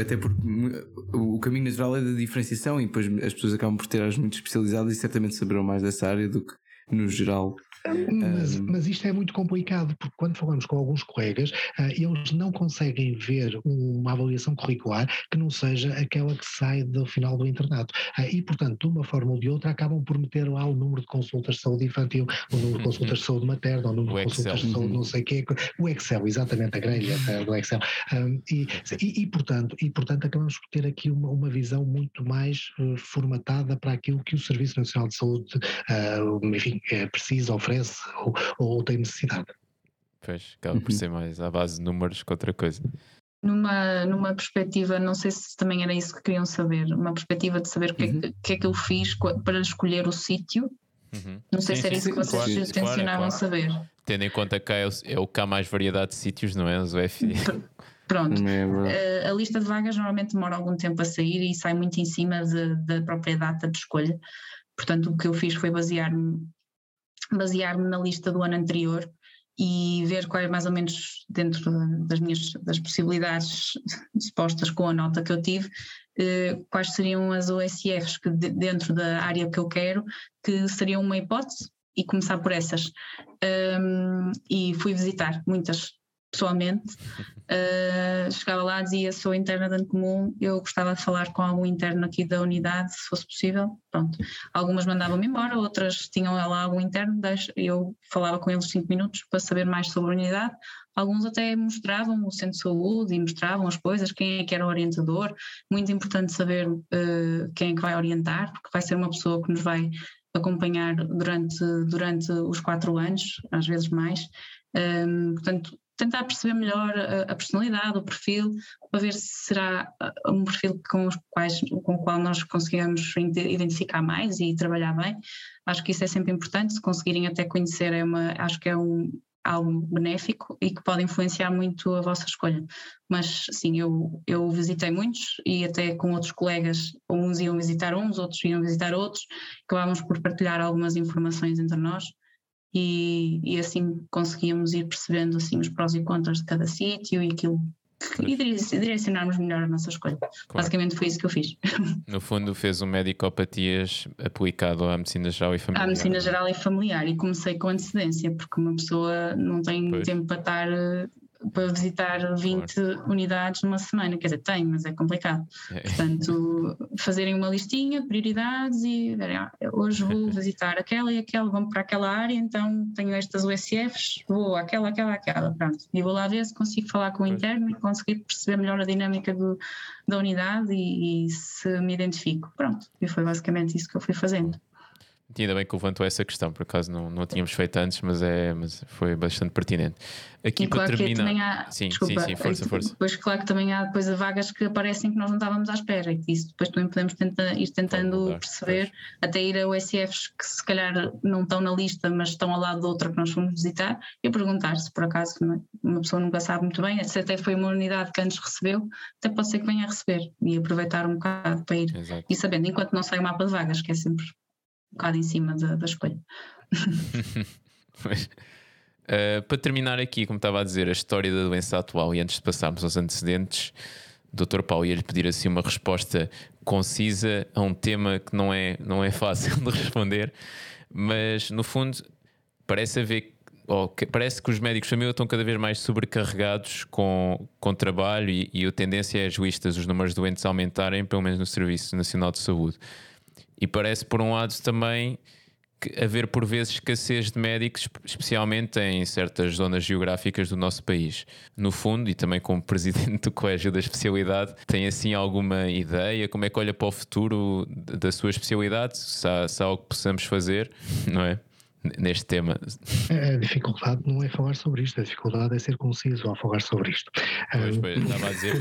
até porque o caminho natural é da diferenciação e depois as pessoas acabam por ter as muito especializadas e certamente saberão mais dessa área do que no geral mas, mas, isto é muito complicado, porque quando falamos com alguns colegas, uh, eles não conseguem ver uma avaliação curricular que não seja aquela que sai do final do internato. Uh, e, portanto, de uma forma ou de outra, acabam por meter lá o número de consultas de saúde infantil, o número de consultas de saúde materna, o número o de consultas Excel. de saúde não sei o quê, o Excel, exatamente, a grelha do Excel. E, e, e, portanto, e, portanto, acabamos por ter aqui uma, uma visão muito mais uh, formatada para aquilo que o Serviço Nacional de Saúde, enfim, precisa, oferece ou, ou tem necessidade. Pois, acaba por uhum. ser mais à base de números que outra coisa. Numa, numa perspectiva, não sei se também era isso que queriam saber, uma perspectiva de saber o que, uhum. é, que, é que eu fiz para escolher o sítio. Uhum. Não sei sim, se era sim, isso que vocês claro, tencionavam claro, claro. saber. Tendo em conta que é o, é o que há mais variedade de sítios, não é? UFD. Pronto, é a, a lista de vagas normalmente demora algum tempo a sair e sai muito em cima da própria data de escolha. Portanto, o que eu fiz foi basear-me basear-me na lista do ano anterior e ver qual é mais ou menos dentro das minhas das possibilidades expostas com a nota que eu tive, eh, quais seriam as OSRs que dentro da área que eu quero, que seriam uma hipótese e começar por essas. Um, e fui visitar muitas pessoalmente. Uh, chegava lá, dizia: Sou interna de ano comum, eu gostava de falar com algum interno aqui da unidade, se fosse possível. Pronto. Algumas mandavam-me embora, outras tinham lá algum interno, eu falava com eles cinco minutos para saber mais sobre a unidade. Alguns até mostravam o centro de saúde e mostravam as coisas, quem é que era o orientador. Muito importante saber uh, quem é que vai orientar, porque vai ser uma pessoa que nos vai acompanhar durante, durante os quatro anos, às vezes mais. Um, portanto, tentar perceber melhor a, a, personalidade, o perfil, para ver se será uh, um perfil com, os quais, com o qual nós conseguimos identificar mais e trabalhar bem. Acho que isso é sempre importante, se conseguirem até conhecer, é uma, acho que é um, algo benéfico e que pode influenciar muito a vossa escolha. Mas sim, eu, eu visitei muitos e até com outros colegas, uns iam visitar uns, outros iam visitar outros, acabávamos por partilhar algumas informações entre nós e, e assim conseguíamos ir percebendo assim os prós e contras de cada sítio e aquilo e direcionarmos melhor a nossa escolha. Claro. Basicamente foi isso que eu fiz. No fundo, fez um medicopatias aplicado à medicina geral e familiar. À medicina geral e familiar, e comecei com antecedência, porque uma pessoa não tem pois. tempo para estar eh, para visitar 20 claro. unidades numa semana. Quer dizer, tem, mas é complicado. É. Portanto, fazerem uma listinha, prioridades e ah, hoje vou visitar aquela e aquela, vamos para aquela área, então tenho estas USFs, vou àquela, aquela, aquela. Pronto. E vou lá ver se consigo falar com o interno e conseguir perceber melhor a dinâmica do, da unidade e, e se me identifico. Pronto. E foi basicamente isso que eu fui fazendo. E ainda bem que levantou essa questão, por acaso não, não tínhamos feito antes, mas, é, mas foi bastante pertinente. Aqui e para claro terminar. Há, sim, desculpa, sim, sim, força, força. Depois, claro que também há depois vagas que aparecem que nós não estávamos à espera, e isso depois também podemos tentar, ir tentando mudar, perceber, pois. até ir a USFs que se calhar não estão na lista, mas estão ao lado de outra que nós fomos visitar, e perguntar se por acaso é? uma pessoa nunca sabe muito bem, se até foi uma unidade que antes recebeu, até pode ser que venha a receber e aproveitar um bocado para ir. Exato. E sabendo, enquanto não sai o mapa de vagas, que é sempre bocado em cima da, da escolha. Mas, uh, para terminar aqui, como estava a dizer, a história da doença atual e antes de passarmos aos antecedentes, Dr. Paulo ia-lhe pedir assim uma resposta concisa a um tema que não é, não é fácil de responder, mas no fundo parece haver ou que, parece que os médicos de família estão cada vez mais sobrecarregados com, com trabalho e, e a tendência é juístas os números de doentes aumentarem, pelo menos no Serviço Nacional de Saúde. E parece, por um lado, também haver por vezes escassez de médicos, especialmente em certas zonas geográficas do nosso país. No fundo, e também como presidente do Colégio da Especialidade, tem assim alguma ideia? Como é que olha para o futuro da sua especialidade? Se há, se há algo que possamos fazer, não é? Neste tema? A dificuldade não é falar sobre isto, a dificuldade é ser conciso ao falar sobre isto. Pois, pois, estava a dizer,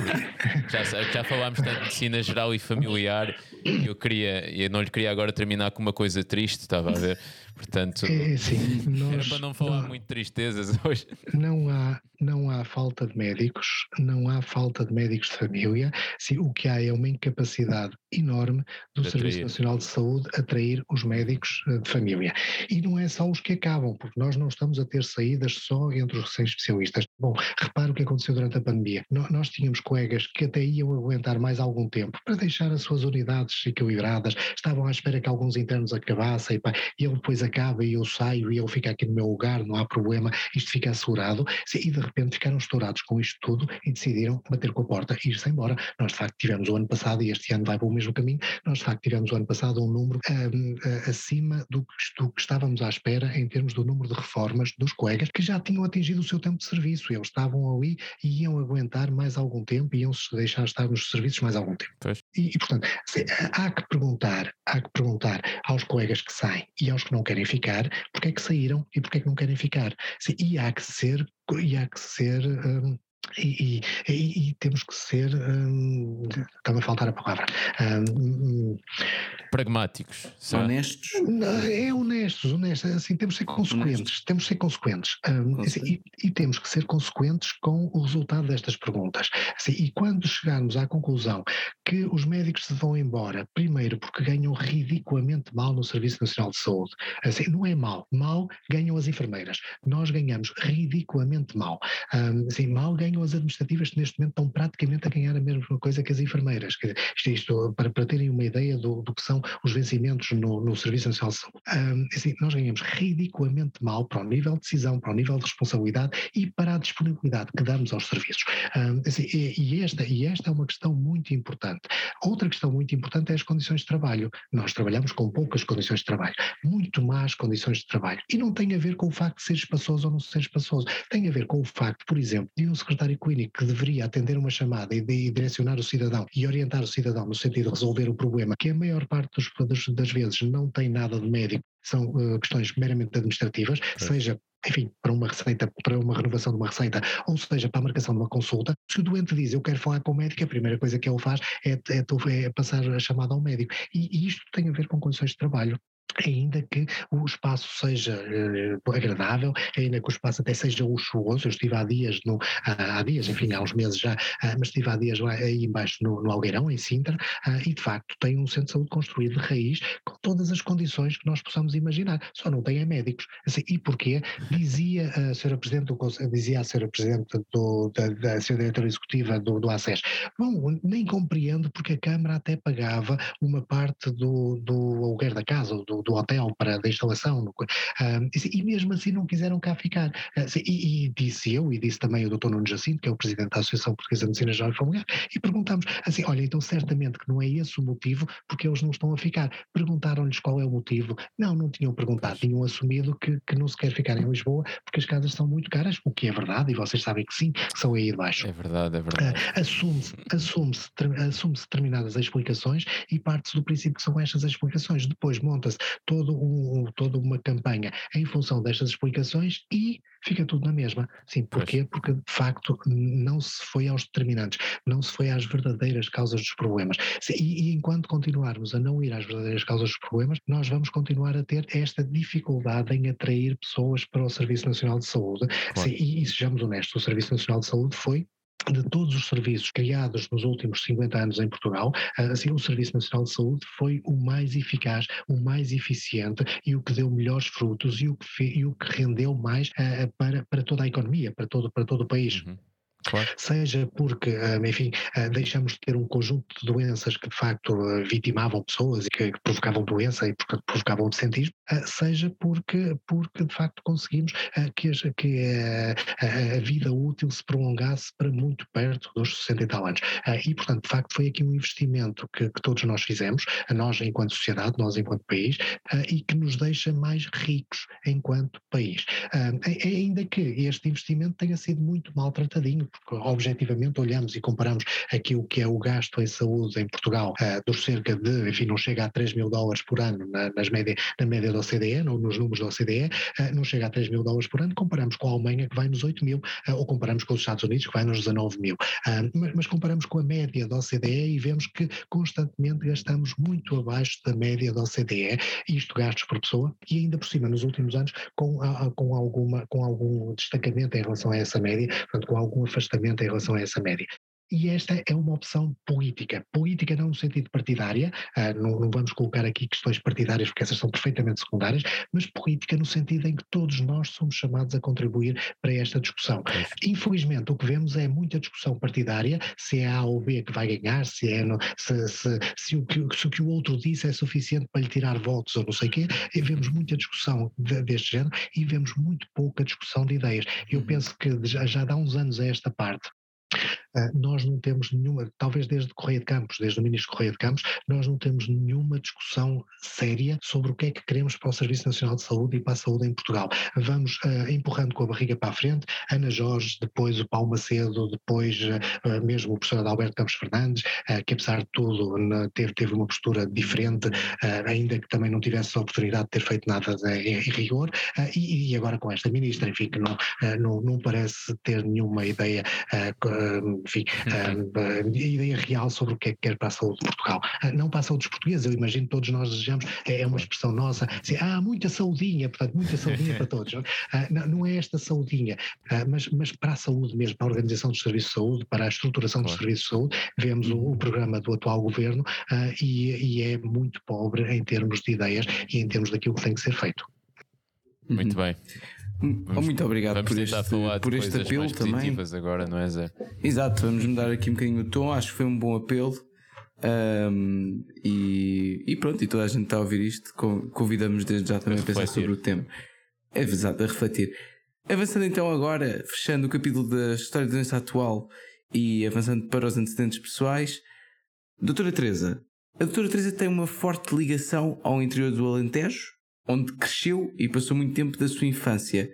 já, já falámos tanto de medicina geral e familiar, eu queria, eu não lhe queria agora terminar com uma coisa triste, estava a ver. Portanto, é, sim, nós, era para não falar não, muito de tristezas hoje. Não há, não há falta de médicos, não há falta de médicos de família. Sim, o que há é uma incapacidade enorme do de Serviço Nacional de Saúde atrair os médicos eh, de família. E não é só os que acabam, porque nós não estamos a ter saídas só entre os recém-especialistas. Bom, repare o que aconteceu durante a pandemia. Nós tínhamos colegas que até iam aguentar mais algum tempo para deixar as suas unidades equilibradas, estavam à espera que alguns internos acabassem, e ele depois acaba e eu saio e ele fica aqui no meu lugar, não há problema, isto fica assegurado, e de repente ficaram estourados com isto tudo e decidiram bater com a porta e ir-se embora. Nós de facto tivemos o ano passado, e este ano vai para o mesmo caminho, nós de facto tivemos o ano passado um número um, acima do que, do que estávamos à espera em termos do número de reformas dos colegas que já tinham atingido o seu tempo de serviço, eles estavam ali e iam aguentar mais algum tempo, iam se deixar estar nos serviços mais algum tempo. E, e, portanto, há que perguntar, há que perguntar aos colegas que saem e aos que não querem ficar, porque é que saíram e porque é que não querem ficar. E há que ser, e há que ser um, e, e, e, temos que ser, hum, está-me a faltar a palavra, hum, pragmáticos, honestos. É honestos, honestos, assim temos que ser consequentes, honestos. temos que ser consequentes hum, assim, e, e, temos que ser consequentes com o resultado destas perguntas. Assim, e quando chegarmos à conclusão que os médicos se vão embora, primeiro porque ganham ridiculamente mal no Serviço Nacional de Saúde, assim, não é mal, mal ganham as enfermeiras, nós ganhamos ridiculamente mal, assim, mal ganham as administrativas que neste momento estão praticamente a ganhar a mesma coisa que as enfermeiras. Isto, isto para, para terem uma ideia do, do, que são os vencimentos no, no Serviço Nacional de Saúde. Um, assim, nós ganhamos ridiculamente mal para o nível de decisão, para o nível de responsabilidade e para a disponibilidade que damos aos serviços. Um, assim, e, e, esta, e esta é uma questão muito importante. Outra questão muito importante é as condições de trabalho. Nós trabalhamos com poucas condições de trabalho, muito más condições de trabalho. E não tem a ver com o facto de ser espaçoso ou não ser espaçoso. Tem a ver com o facto, por exemplo, de um secretário secretário clínico que deveria atender uma chamada e, de, direcionar o cidadão e orientar o cidadão no sentido de resolver o problema, que a maior parte dos, das vezes não tem nada de médico, são uh, questões meramente administrativas, é. seja enfim, para uma receita, para uma renovação de uma receita, ou seja, para a marcação de uma consulta, se o doente diz eu quero falar com o médico, a primeira coisa que ele faz é, é, é passar a chamada ao médico. E, e, isto tem a ver com condições de trabalho ainda que o espaço seja uh, agradável, ainda que o espaço até seja luxuoso, eu estive há dias, no, há, dias, enfim, há uns meses já, uh, mas estive há dias lá aí embaixo no, no Algueirão, em Sintra, uh, e de facto tem um centro de saúde construído de raiz, com todas as condições que nós possamos imaginar, só não tem é médicos. Assim, e porquê? Dizia a senhora Presidente do dizia a senhora Presidente do, da, da senhora Diretora Executiva do, do ACES, bom, nem compreendo porque a Câmara até pagava uma parte do, do aluguer da casa, do, do hotel para da instalação, no, e mesmo assim não quiseram cá ficar. Uh, e, e, disse eu, e disse também o Dr. Nuno Jacinto, que é o Presidente da Associação Portuguesa de Medicina Geral e Familiar, e perguntámos assim, olha, então certamente que não é esse o motivo porque eles não estão a ficar. Perguntaram-lhes qual é o motivo. Não, não tinham perguntado, tinham assumido que, que não se quer ficar em Lisboa porque as casas são muito caras, o que é verdade, e vocês sabem que sim, que são aí de baixo. É verdade, é verdade. Uh, assume-se assume assume determinadas explicações e parte-se do princípio que são estas explicações. Depois monta-se todo um, toda uma campanha em função destas explicações e fica tudo na mesma. Sim, porquê? Porque de facto não se foi aos determinantes, não se foi às verdadeiras causas dos problemas. E, e enquanto continuarmos a não ir às verdadeiras causas dos problemas, nós vamos continuar a ter esta dificuldade em atrair pessoas para o Serviço Nacional de Saúde. Claro. Sim, e, e sejamos honestos, o Serviço Nacional de Saúde foi de todos os serviços criados nos últimos 50 anos em Portugal, assim o Serviço Nacional de Saúde foi o mais eficaz, o mais eficiente e o que deu melhores frutos e o que, e o que rendeu mais uh, para, para toda a economia, para todo, para todo o país. Uhum. Claro. Seja porque, ah, enfim, ah, deixamos de ter um conjunto de doenças que de facto ah, vitimavam pessoas e que, provocavam doença e provocavam absentismo, seja porque, porque de facto conseguimos que, a, vida útil se prolongasse para muito perto dos 60 e tal anos. E, portanto, de facto, foi aqui um investimento que, que todos nós fizemos, nós enquanto sociedade, nós enquanto país, e que nos deixa mais ricos enquanto país. Ainda que este investimento tenha sido muito maltratadinho porque objetivamente olhamos e comparamos aquilo que é o gasto em saúde em Portugal, uh, dos cerca de, enfim, não chega a 3 mil dólares por ano na, nas média, na média da OCDE, ou nos números da OCDE, uh, não chega a 3 mil dólares por ano, comparamos com a Alemanha que vai nos 8 mil, uh, ou comparamos com os Estados Unidos que vai nos 19 mil. Mas, mas, comparamos com a média da OCDE e vemos que constantemente gastamos muito abaixo da média da OCDE, isto gastos por pessoa, e ainda por cima nos últimos anos com, com, alguma, com algum destacamento em relação a essa média, portanto com algum afastamento em relação a essa média e esta é uma opção política. Política não no sentido partidária, uh, não, não, vamos colocar aqui questões partidárias porque essas são perfeitamente secundárias, mas política no sentido em que todos nós somos chamados a contribuir para esta discussão. Infelizmente, o que vemos é muita discussão partidária, se é A ou B que vai ganhar, se, é no, se, se, se, o que, se o que o outro disse é suficiente para lhe tirar votos ou não sei o quê, e vemos muita discussão de, deste género e vemos muito pouca discussão de ideias. Eu uhum. penso que já, já dá uns anos a esta parte, nós não temos nenhuma, talvez desde Correia de Campos, desde o Ministro Correia de Campos, nós não temos nenhuma discussão séria sobre o que é que queremos para o Serviço Nacional de Saúde e para a saúde em Portugal. Vamos uh, empurrando com a barriga para a frente, Ana Jorge, depois o Paulo Macedo, depois uh, mesmo o professor Adalberto Campos Fernandes, que apesar de tudo teve, teve uma postura diferente, ainda que também não tivesse a oportunidade de ter feito nada em, rigor, e, e, agora com esta ministra, enfim, que não, não, não parece ter nenhuma ideia enfim, uhum. ideia real sobre o que é que quer para a saúde de Portugal. Ah, não para a saúde dos portugueses, eu imagino que todos nós desejamos, é, é uma expressão nossa, assim, ah, muita saudinha, portanto, muita saudinha para todos. Ah, não, não, é esta saudinha, mas, mas para a saúde mesmo, para a organização dos serviços de saúde, para a estruturação dos serviços de saúde, vemos o, o uhum. programa do atual governo e, e é muito pobre em termos de ideias e em termos daquilo que tem que ser feito. Muito bem. Vamos, muito obrigado por este, por este apelo também. agora, não é, Zé? Exato, vamos mudar aqui um bocadinho o tom. Acho que foi um bom apelo. Um, e, e, pronto, e toda a gente está a ouvir isto. Convidamos desde já também a, a pensar sobre o tema. É exato, a refletir. Avançando então agora, fechando o capítulo da história da doença atual e avançando para os antecedentes pessoais, Doutora Teresa, a Doutora Teresa tem uma forte ligação ao interior do Alentejo, onde cresceu e passou muito tempo da sua infância.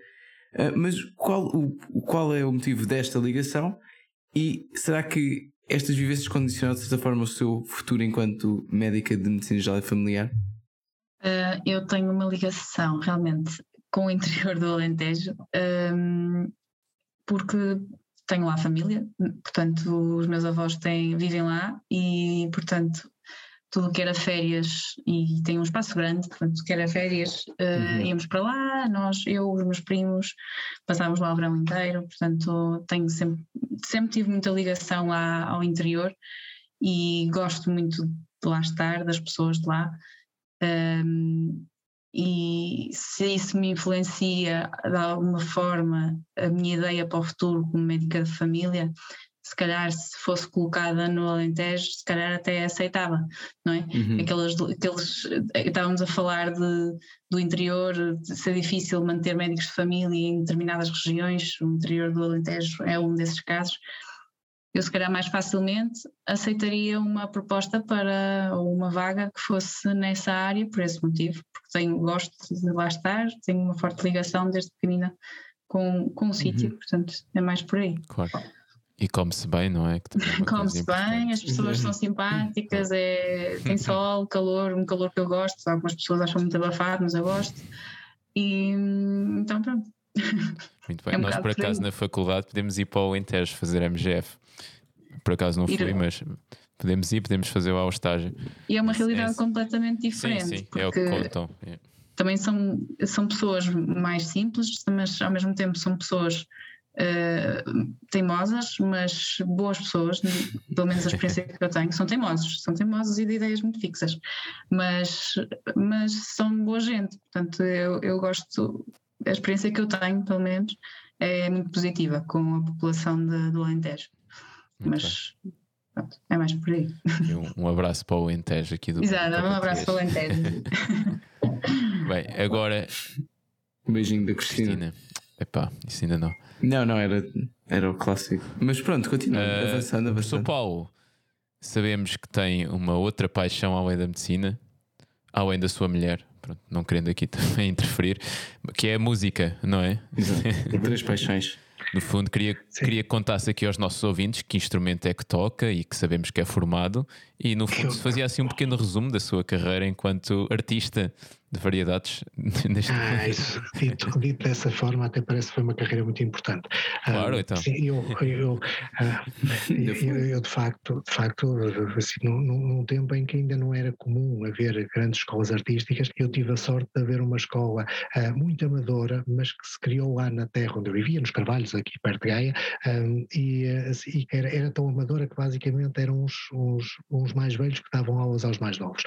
Uh, mas qual, o, qual é o motivo desta ligação e será que estas vivências condicionaram de certa forma o seu futuro enquanto médica de medicina geral e familiar? Uh, eu tenho uma ligação realmente com o interior do Alentejo, um, porque tenho lá família, portanto os meus avós têm, vivem lá e portanto tudo que era férias e tem um espaço grande, portanto, que era férias, uh, uhum. íamos para lá, nós, eu, os meus primos, passávamos lá o verão inteiro, portanto, tenho sempre, sempre tive muita ligação lá ao interior e gosto muito de lá estar, das pessoas de lá. Um, e se isso me influencia de alguma forma a minha ideia para o futuro como médica de família, se calhar se fosse colocada no Alentejo, se calhar até aceitava, não é? Uhum. Aqueles, aqueles, estávamos a falar de, do interior, de ser difícil manter médicos de família em determinadas regiões, o interior do Alentejo é um desses casos. Eu, se calhar, mais facilmente aceitaria uma proposta para ou uma vaga que fosse nessa área, por esse motivo, porque tenho, gosto de lá estar, tenho uma forte ligação desde pequenina com, com o sítio, uhum. portanto, é mais por aí. Claro. E come-se bem, não é? é come-se bem, as pessoas são simpáticas, é, tem sol, calor, um calor que eu gosto. Algumas pessoas acham muito abafado, mas eu gosto. E então pronto. Muito bem. É um Nós, por acaso, na faculdade, podemos ir para o Interes fazer MGF. Por acaso não ir... fui, mas podemos ir, podemos fazer lá o estágio. E é uma realidade é, completamente diferente. Sim, sim, é o que contam. É. Também são, são pessoas mais simples, mas ao mesmo tempo são pessoas uh, teimosas, mas boas pessoas, pelo menos a experiência que eu tenho, são teimosos, são teimosos e de ideias muito fixas, mas, mas são boa gente, portanto eu, eu gosto, a experiência que eu tenho, pelo menos, é muito positiva com a população de, do Alentejo. Muito Mas pronto, é mais por aí. Um, um, abraço para o Alentejo aqui do Exato, um abraço para o Alentejo. Bem, agora. Um beijinho da Cristina. Cristina. Epá, isso ainda não. Não, não, era, era o clássico. Mas pronto, continua, uh, avançando, avançando. São Paulo, sabemos que tem uma outra paixão além da medicina, além da sua mulher, pronto, não querendo aqui também interferir, que é a música, não é? Exato. Três paixões. No fundo, queria, queria que contasse aqui aos nossos ouvintes que instrumento é que toca e que sabemos que é formado, e no fundo se fazia assim um pequeno resumo da sua carreira enquanto artista de variedades neste ah, isso, dito, dito, dessa forma até parece que foi uma carreira muito importante. Claro uh, então. sim, eu, eu, uh, eu, eu, de facto de facto assim, num, num, tempo em que ainda não era comum haver grandes escolas artísticas eu tive a sorte de haver uma escola uh, muito amadora mas que se criou lá na terra onde eu vivia nos Carvalhos aqui perto de Gaia e, assim, era, era, tão amadora que basicamente eram os, os, os mais velhos que davam aulas aos mais novos.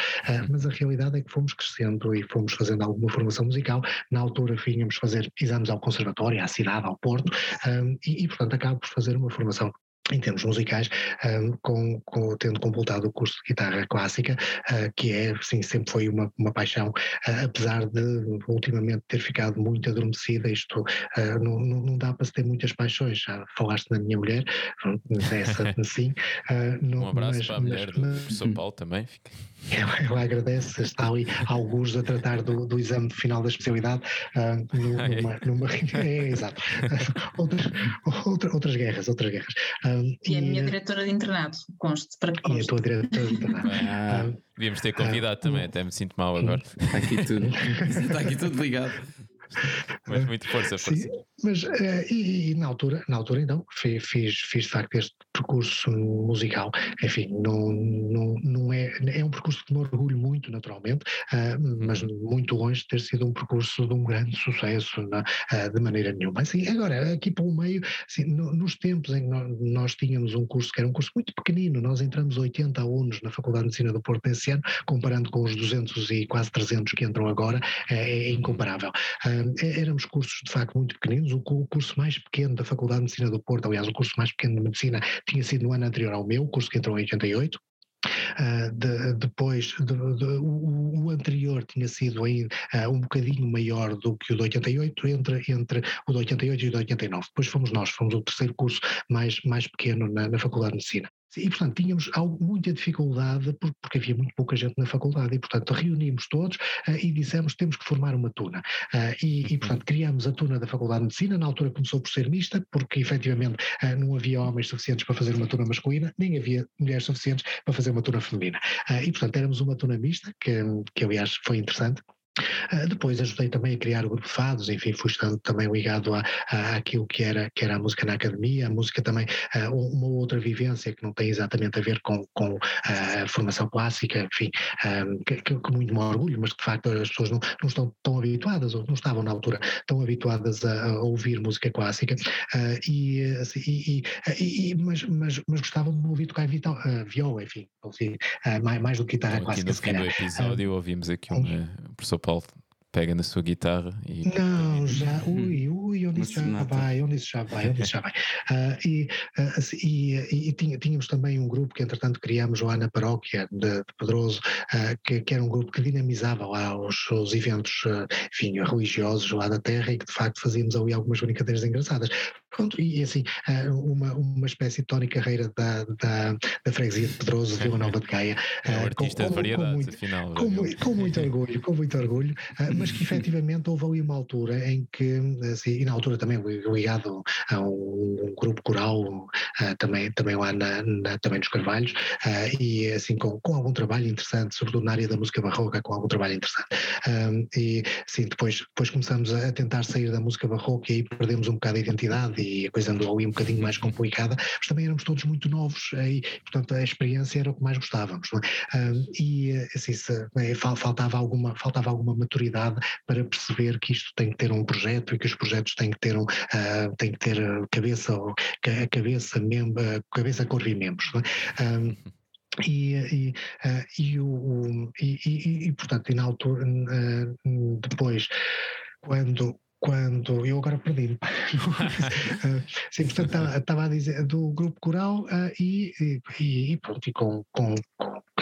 Mas a realidade é que fomos crescendo e fomos fazendo alguma formação musical. Na altura vínhamos fazer exames ao conservatório, à cidade, ao Porto, um, e, e, portanto acabo por fazer uma formação em termos musicais, um, com, com, tendo completado o curso de guitarra clássica, uh, que é, sim, sempre foi uma, uma paixão, uh, apesar de ultimamente ter ficado muito adormecida, isto uh, não, não, dá para se ter muitas paixões, já falaste na minha mulher, essa sim. Não, um abraço mas, para a mulher mas, do professor Paulo também. Ela, ela, agradece, está ali alguns a tratar do, do exame final da especialidade, numa, numa, é, exato, outras, outra, outras guerras, outras guerras. Um, e, e, a minha diretora de internato, conste, para que conste. E a tua diretora de internato. Ah, devíamos ter convidado ah, também, até me sinto mal agora. Está aqui tudo, está aqui tudo ligado. Mas muito força, força. Sim, mas uh, e, e, na altura, na altura então, fiz, fiz, fiz de facto este percurso musical. Enfim, não, não, não é, é um percurso que me orgulho muito, naturalmente, uh, mas muito longe de ter sido um percurso de um grande sucesso na, uh, de maneira nenhuma. Assim, agora, aqui para o meio, assim, no, nos tempos em que nós, nós, tínhamos um curso que era um curso muito pequenino, nós entramos 80 alunos na Faculdade de Medicina do Porto esse ano, comparando com os 200 e quase 300 que entram agora, é, é incomparável. É, éramos cursos de facto muito pequeninos, o, o curso mais pequeno da Faculdade de Medicina do Porto, aliás, o curso mais pequeno de Medicina tinha sido no ano anterior ao meu, curso que entrou em 88, Uh, de, depois de, de, o, o, anterior tinha sido aí, uh, um bocadinho maior do que o de 88, entre, entre o de 88 e o de 89. Depois fomos nós, fomos o terceiro curso mais, mais pequeno na, na Faculdade de Medicina. E, portanto, tínhamos muita dificuldade porque havia muito pouca gente na faculdade e, portanto, reunimos todos uh, e dissemos temos que formar uma tuna. Uh, e, e, portanto, criámos a tuna da Faculdade de Medicina, na altura começou por ser mista, porque efetivamente uh, não havia homens suficientes para fazer uma tuna masculina, nem havia mulheres suficientes para fazer uma tuna feminina. e, portanto, éramos uma tuna mista, que, que aliás foi interessante. Uh, depois ajudei também a criar o grupo fados, enfim, fui estando também ligado a, a, àquilo que era, que era a música na academia, a música também, uh, uma outra vivência que não tem exatamente a ver com, com uh, a formação clássica, enfim, que, que, que, muito me orgulho, mas que de facto as pessoas não, não estão tão habituadas, ou não estavam na altura tão habituadas a, a ouvir música clássica, e, assim, e, e, mas, mas, mas gostavam de ouvir tocar viola, enfim, assim, mais, mais do que guitarra então, clássica. Aqui no fim do episódio ouvimos aqui um professor Paulo pega na sua guitarra e. Não, já, ui, ui, onde isso já vai, onde isso já vai, onde isso já vai. Uh, e, uh, e, e, tínhamos também um grupo que, entretanto, criámos lá na paróquia de, de Pedroso, uh, que, que, era um grupo que dinamizava lá os, os eventos, enfim, religiosos lá da terra e que, de facto, fazíamos ali algumas brincadeiras engraçadas. Pronto, e assim, uma, uma espécie de Tony Carreira da, da, da freguesia de Pedroso, de Vila Nova de Gaia. É um artista com, de variedades, com muito, afinal. Com, muito, com muito orgulho, com muito orgulho, mas que efetivamente houve ali uma altura em que, assim, e na altura também ligado a um, um grupo coral, também, também lá na, na, também nos Carvalhos, e assim com, com algum trabalho interessante, sobretudo na área da música barroca, com algum trabalho interessante. E sim, depois, depois começamos a tentar sair da música barroca e aí perdemos um bocado a identidade e a coisa andou ali um bocadinho mais complicada, mas também éramos todos muito novos e, portanto, a experiência era o que mais gostávamos. É? E assim, se, é, faltava, alguma, faltava alguma maturidade para perceber que isto tem que ter um projeto e que os projetos têm que ter, um, uh, têm que ter cabeça, cabeça, membro, cabeça, corpo e membros. É? Um, e, e, uh, e, o, e, e, e, portanto, e na altura, uh, depois, quando quando eu agora perdi-me. Sim, portanto, estava a dizer do grupo coral uh, e, e, e, pronto, e com, com,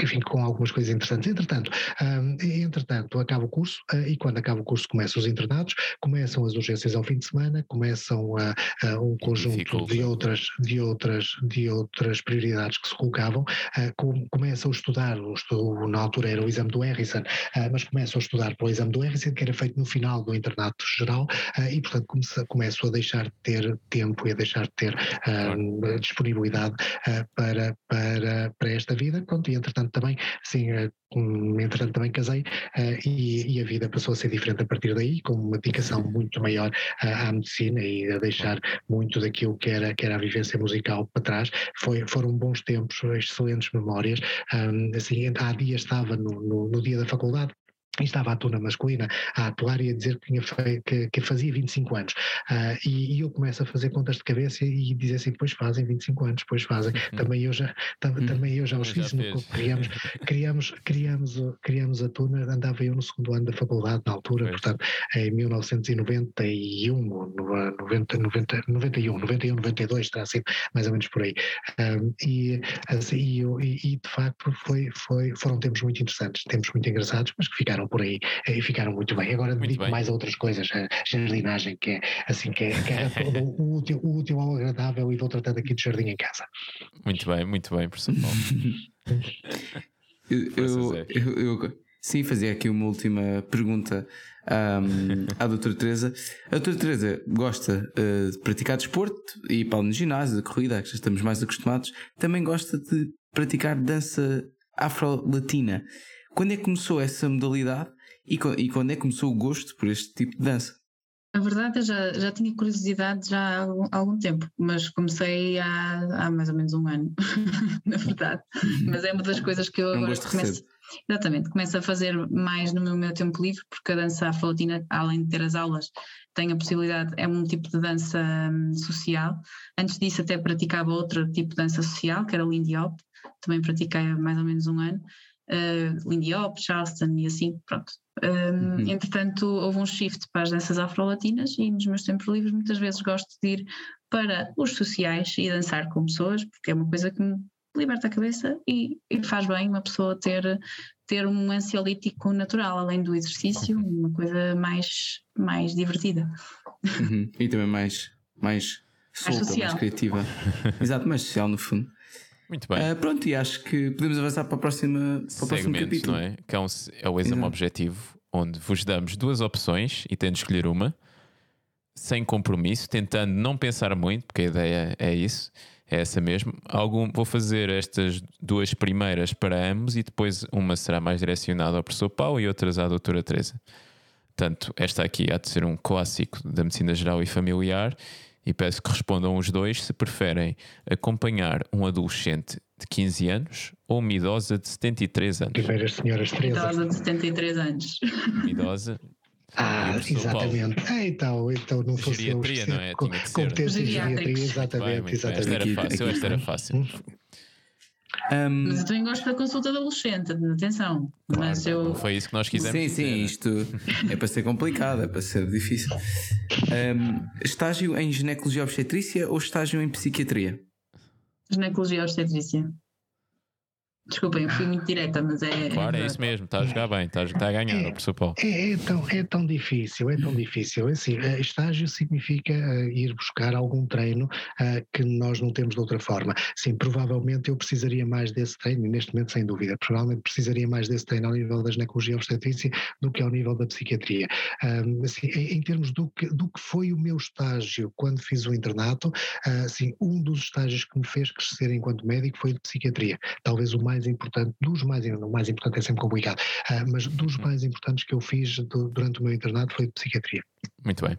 enfim, com algumas coisas interessantes. Entretanto, um, entretanto acaba o curso uh, e quando acaba o curso começam os internados, começam as urgências ao fim de semana, começam uh, um conjunto de outras, de, outras, de outras prioridades que se colocavam, com, começam a estudar, o, na altura era o exame do Harrison, mas começam a estudar para o exame do Harrison, que era feito no final do internato geral, uh, e portanto começo, começo, a deixar de ter tempo e a deixar de ter uh, disponibilidade uh, para, para, para esta vida. Pronto, e entretanto também, sim, entretanto também casei e, e, a vida passou a ser diferente a partir daí, com uma dedicação muito maior à medicina e a deixar muito daquilo que era, que era a vivência musical para trás. Foi, foram bons tempos, excelentes memórias. Um, assim, há dias estava no, no, no dia da faculdade, e estava a tuna masculina a atuar e a dizer que, tinha que, que fazia 25 anos. Uh, e, e, eu começo a fazer contas de cabeça e dizer assim, pois fazem 25 anos, pois fazem. Uhum. Também eu já, tam, uhum. também eu já os fiz, no, criamos, criamos, criamos, criamos a tuna, andava eu no segundo ano da faculdade na altura, pois. portanto, em 1991, 90, 90, 91, 91, 92, está assim, mais ou menos por aí. Um, e, assim, e, e, de facto foi, foi, foram tempos muito interessantes, tempos muito engraçados, mas que ficaram por aí e ficaram muito bem. Agora dedico mais a outras coisas, a jardinagem, que é assim, que é, que é o, útil, o útil ao agradável e vou tratando aqui de jardim em casa. Muito bem, muito bem, professor Paulo. eu, eu, eu, eu, sim, fazia aqui uma última pergunta um, à doutora Teresa. A doutora Teresa gosta uh, de praticar desporto e para no ginásio, de corrida, que já estamos mais acostumados. Também gosta de praticar dança afro-latina. Quando é que começou essa modalidade e, e quando é que começou o gosto por este tipo de dança? A verdade, eu já, já tinha curiosidade já há algum, algum tempo, mas comecei há, há, mais ou menos um ano, na verdade. Mas é uma das coisas que eu é agora começo, exatamente, começo a fazer mais no meu, meu tempo livre, porque a dança afrotina, além de ter as aulas, tem a possibilidade, é um tipo de dança um, social. Antes disso até praticava outro tipo de dança social, que era o Lindy Hop, também pratiquei há mais ou menos um ano uh, Lindy Hop, Charleston e assim, pronto. Um, uhum. Entretanto, houve um shift para as danças afro-latinas e nos meus tempos livres muitas vezes gosto de ir para os sociais e dançar com pessoas, porque é uma coisa que me liberta a cabeça e, e faz bem uma pessoa ter, ter um ansiolítico natural, além do exercício, uma coisa mais, mais divertida. Uhum. E também mais, mais solta, mais, mais criativa. Exato, mais social no fundo. Muito bem. Uh, pronto, e acho que podemos avançar para, a próxima, para o próximo capítulo. Não é? Que é, um, é o exame Exato. objetivo, onde vos damos duas opções e tem de escolher uma, sem compromisso, tentando não pensar muito, porque a ideia é isso, é essa mesmo. Algum, vou fazer estas duas primeiras para ambos e depois uma será mais direcionada ao professor Paulo e outras à doutora Teresa. Portanto, esta aqui há de ser um clássico da medicina geral e familiar e peço que respondam os dois se preferem acompanhar um adolescente de 15 anos ou uma idosa de 73 anos. Primeiras senhoras Teresa. Idosa de 73 anos. Uma idosa. Ah, exatamente. Ah, então, então não fosse geriatria, não é? Tinha que ser. geriatria, exatamente. exatamente. Esta era fácil, esta era fácil. Um, mas eu também gosto da consulta de adolescente, atenção. Claro, mas eu... Não foi isso que nós quisemos. Sim, sim, dizer. isto é para ser complicado, é para ser difícil. Um, estágio em ginecologia obstetrícia ou estágio em psiquiatria? Ginecologia obstetrícia. Desculpem, eu fui muito direta, mas é. Claro, é, isso mesmo, está a jogar bem, está a, está a ganhar, é, professor Paulo. É, é, tão, é tão difícil, é tão difícil. É assim, eh, estágio significa uh, ir buscar algum treino uh, que nós não temos de outra forma. Sim, provavelmente eu precisaria mais desse treino, neste momento, sem dúvida, provavelmente precisaria mais desse treino ao nível da ginecologia obstetrícia do que ao nível da psiquiatria. Assim, em, termos do que, do que foi o meu estágio quando fiz o internato, assim, um dos estágios que me fez crescer enquanto médico foi de psiquiatria. Talvez o mais mais importante, dos mais, o mais importante é sempre complicado, uh, mas dos uhum. mais importantes que eu fiz do, durante o meu internato foi de psiquiatria. Muito bem.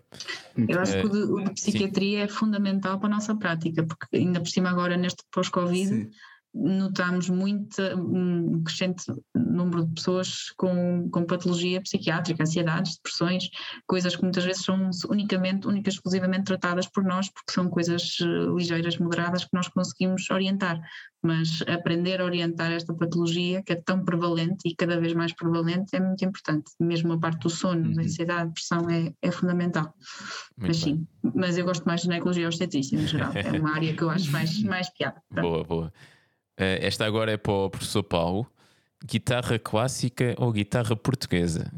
Eu acho que o de, o de psiquiatria Sim. é fundamental para a nossa prática, porque ainda por cima agora neste pós-Covid notamos muito um crescente número de pessoas com, com patologia psiquiátrica, ansiedades, depressões, coisas que muitas vezes são unicamente, únicas exclusivamente tratadas por nós, porque são coisas eh, ligeiras, moderadas, que nós conseguimos orientar. Mas aprender a orientar esta patologia, que é tão prevalente e cada vez mais prevalente, é muito importante. Mesmo a parte do sono, uhum. da ansiedade, depressão é, é fundamental. Muito mas sim, mas eu gosto mais de ginecologia obstetrícia em geral. É uma área que eu acho mais, mais piada. Boa, boa. Uh, esta agora é para o professor Paulo. Guitarra clássica ou guitarra portuguesa?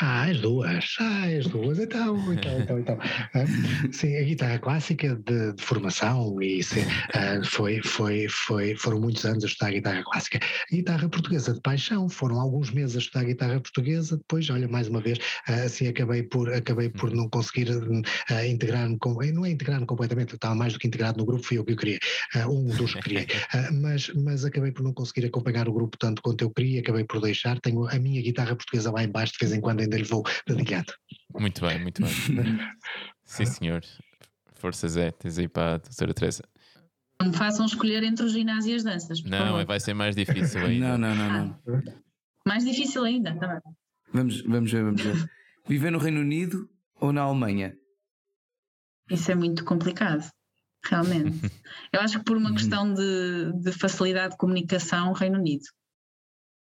Ah, as duas, ah, as duas, então, então, então, então. Sim, a guitarra clássica de, de formação e uh, foi, foi, foi, foram muitos anos a estudar a guitarra clássica. A guitarra portuguesa de paixão, foram alguns meses a estudar a guitarra portuguesa, depois, olha, mais uma vez, assim acabei por, acabei por não conseguir uh, integrar-me, não é integrar-me completamente, estava mais do que integrado no grupo, fui eu que eu queria, um dos que criei, mas, mas acabei por não conseguir acompanhar o grupo tanto quanto eu queria, acabei por deixar, tenho a minha guitarra portuguesa lá embaixo, de vez em quando ainda lhe vou dedicando. Muito bem, muito bem. Sim, senhor. Força Zé, tens aí para a doutora Teresa. Não me façam escolher entre o ginásio e as danças. Não, favor. vai ser mais difícil ainda. não, não, não, não. Ah, mais difícil ainda. Tá vamos, vamos ver, vamos ver. Viver no Reino Unido ou na Alemanha? Isso é muito complicado, realmente. Eu acho que por uma questão de, de facilidade de comunicação, Reino Unido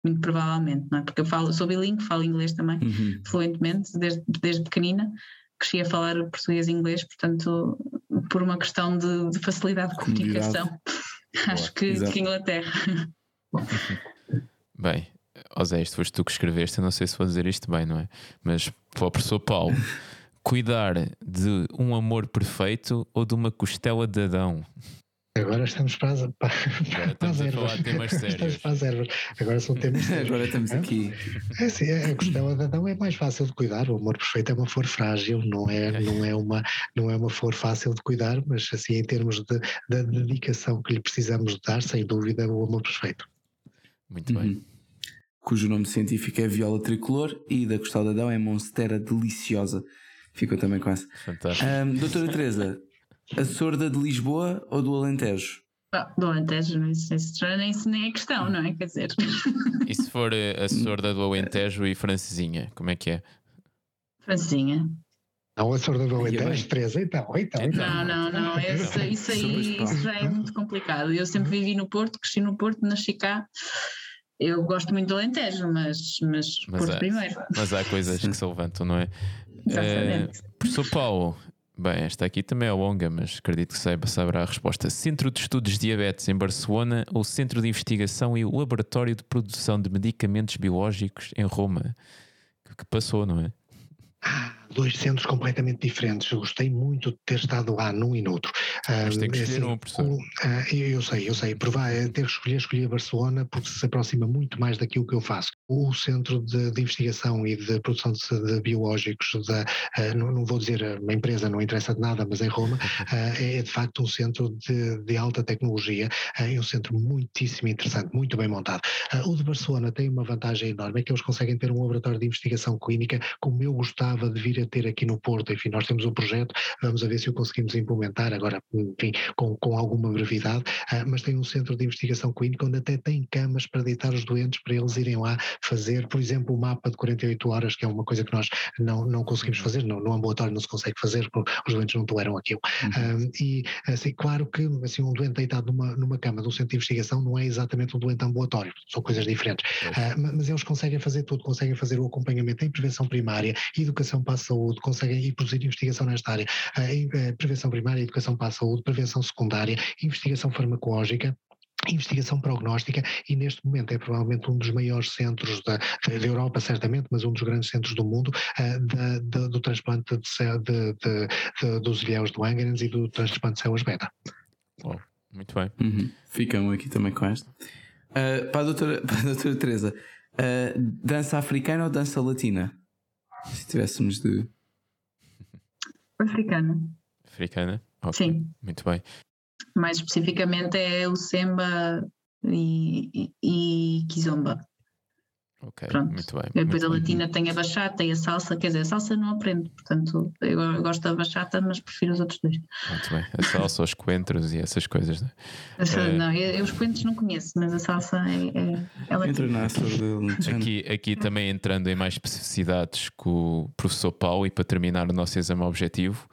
muito provavelmente, não é? Porque eu falo, sou bilingue, falo inglês também, uhum. fluentemente, desde, desde pequenina, cresci a falar português e inglês, portanto, por uma questão de, de facilidade de comunicação, acho que, que, Inglaterra. Bem, José, isto foste tu que escreveste, eu não sei se vou dizer isto bem, não é? Mas para o professor Paulo, cuidar de um amor perfeito ou de uma costela de Adão? Agora estamos para as, para, Agora para as ervas. Estamos para as ervas. Agora são temas sérios. Agora estamos aqui. É assim, a costela de Adão é mais fácil de cuidar. O amor perfeito é uma flor frágil, não é, não é, uma, não é uma flor fácil de cuidar, mas assim, em termos de, da dedicação que lhe precisamos dar, sem dúvida, é o amor perfeito. Muito bem. Uhum. Cujo nome científico é viola tricolor e da costela de Adão é monstera deliciosa. Ficou também com essa. Fantástico. Um, doutora Teresa, a sorda de Lisboa ou do Alentejo? Ah, do Alentejo, não isso, isso nem, nem é questão, não é? Quer dizer. E se for eh, a sorda do Alentejo e Francesinha, como é que é? Francesinha. Não, a sorda do Alentejo, três, então, então, então. Não, não, não, isso, isso aí isso já é muito complicado. Eu sempre vivi no Porto, cresci no Porto, nasci cá. Eu gosto muito do Alentejo, mas, mas, mas Porto há, primeiro. Mas há coisas que se levantam, não é? Exatamente. Uh, professor Paulo, Bem, esta aqui também é longa, mas acredito que saiba, saberá a resposta. Centro de Estudos de Diabetes em Barcelona ou Centro de Investigação e Laboratório de Produção de Medicamentos Biológicos em Roma? Que passou, não é? Ah, dois centros completamente diferentes. Eu gostei muito de ter estado lá num e noutro. Mas tem que escolher assim, um, professor. Uh, eu sei, eu sei. Provar, é ter que escolher, escolher Barcelona porque se aproxima muito mais daquilo que eu faço. O Centro de, de Investigação e de Produção de, de Biológicos, da, não, não, vou dizer uma empresa, não interessa de nada, mas em Roma, uh, é de facto um centro de, de alta tecnologia é um centro muitíssimo interessante, muito bem montado. o de Barcelona tem uma vantagem enorme, é que eles conseguem ter um laboratório de investigação clínica como eu gostava de vir a ter aqui no Porto. Enfim, nós temos um projeto, vamos a ver se o conseguimos implementar agora, enfim, com, com alguma brevidade, uh, mas tem um centro de investigação clínica onde até tem camas para deitar os doentes para eles irem lá fazer, por exemplo, o mapa de 48 horas, que é uma coisa que nós não, não conseguimos uhum. fazer, no, no ambulatório não se consegue fazer, porque os doentes não toleram aquilo. Uhum. Uh, e, assim, claro que assim, um doente deitado numa, numa cama de um centro de investigação não é exatamente um doente ambulatório, são coisas diferentes. Uh, mas eles conseguem fazer tudo, conseguem fazer o acompanhamento em prevenção primária, educação para a saúde, conseguem produzir investigação nesta área, uh, prevenção primária, educação para a saúde, prevenção secundária, investigação farmacológica, investigação prognóstica e neste momento é provavelmente um dos maiores centros da, da Europa, certamente, mas um dos grandes centros do mundo uh, da, da, do transplante de, de, de, dos ilhéus de Langerhans e do transplante de células beta. Oh, muito bem. Uhum. Ficamos aqui também com esta. Uh, para, a doutora, para a doutora Teresa, uh, dança africana ou dança latina? Se tivéssemos de... Africana. Africana? Okay. Sim. Muito bem. Mais especificamente é o Semba e, e, e Kizomba. Ok, Pronto. muito bem. E depois muito a bem. latina tem a bachata e a salsa, quer dizer, a salsa não aprendo, portanto eu, gosto da bachata, mas prefiro os outros dois. Muito bem. A salsa, os coentros e essas coisas, né? Essa- Eh. Não, eu, eu os coentros não conheço, mas a salsa é, é, ela Entra na. Aqui, aqui também entrando em mais especificidades com o professor Paulo e para terminar o nosso exame objetivo,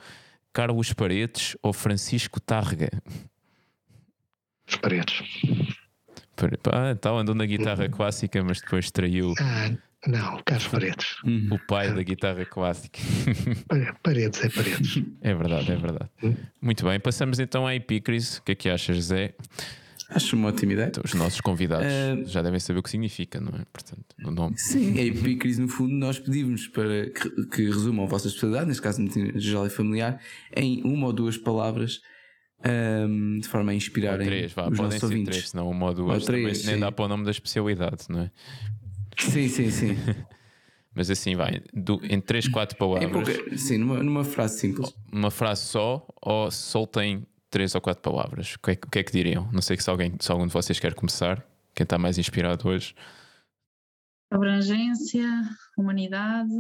Carlos Paredes ou Francisco Tárrega? Os paredes. Ah, então andou na guitarra clássica, mas depois traiu Ah, não, Carlos Paredes. Uhum. o pai da guitarra clássica. Pa- Paredes é paredes. É verdade, é verdade. Muito bem, passamos então à epícrise. O que é que achas, Zé? Acho uma ótima ideia. Então, os nossos convidados Eh, já devem saber o que significa, não é? Portanto, o nome. Sim, a Epicris, no fundo, nós pedimos para que, que resumam a vossa especialidade, neste caso geral e familiar, em uma ou duas palavras, ahm, de forma a inspirarem Três, vá, os podem nossos ser ouvintes. três, senão uma ou duas Ou três, também nem dá para o nome da especialidade, não é? Sim, sim, sim. Mas assim, vai, do- em três, quatro Em palavras, pouca- sim, numa, numa frase simples. uma frase só ou soltem três ou quatro palavras. O que é, que- o que, é que diriam? Não sei se, alguém, se algum de vocês quer começar. Quem está mais inspirado hoje? abrangência, humanidade,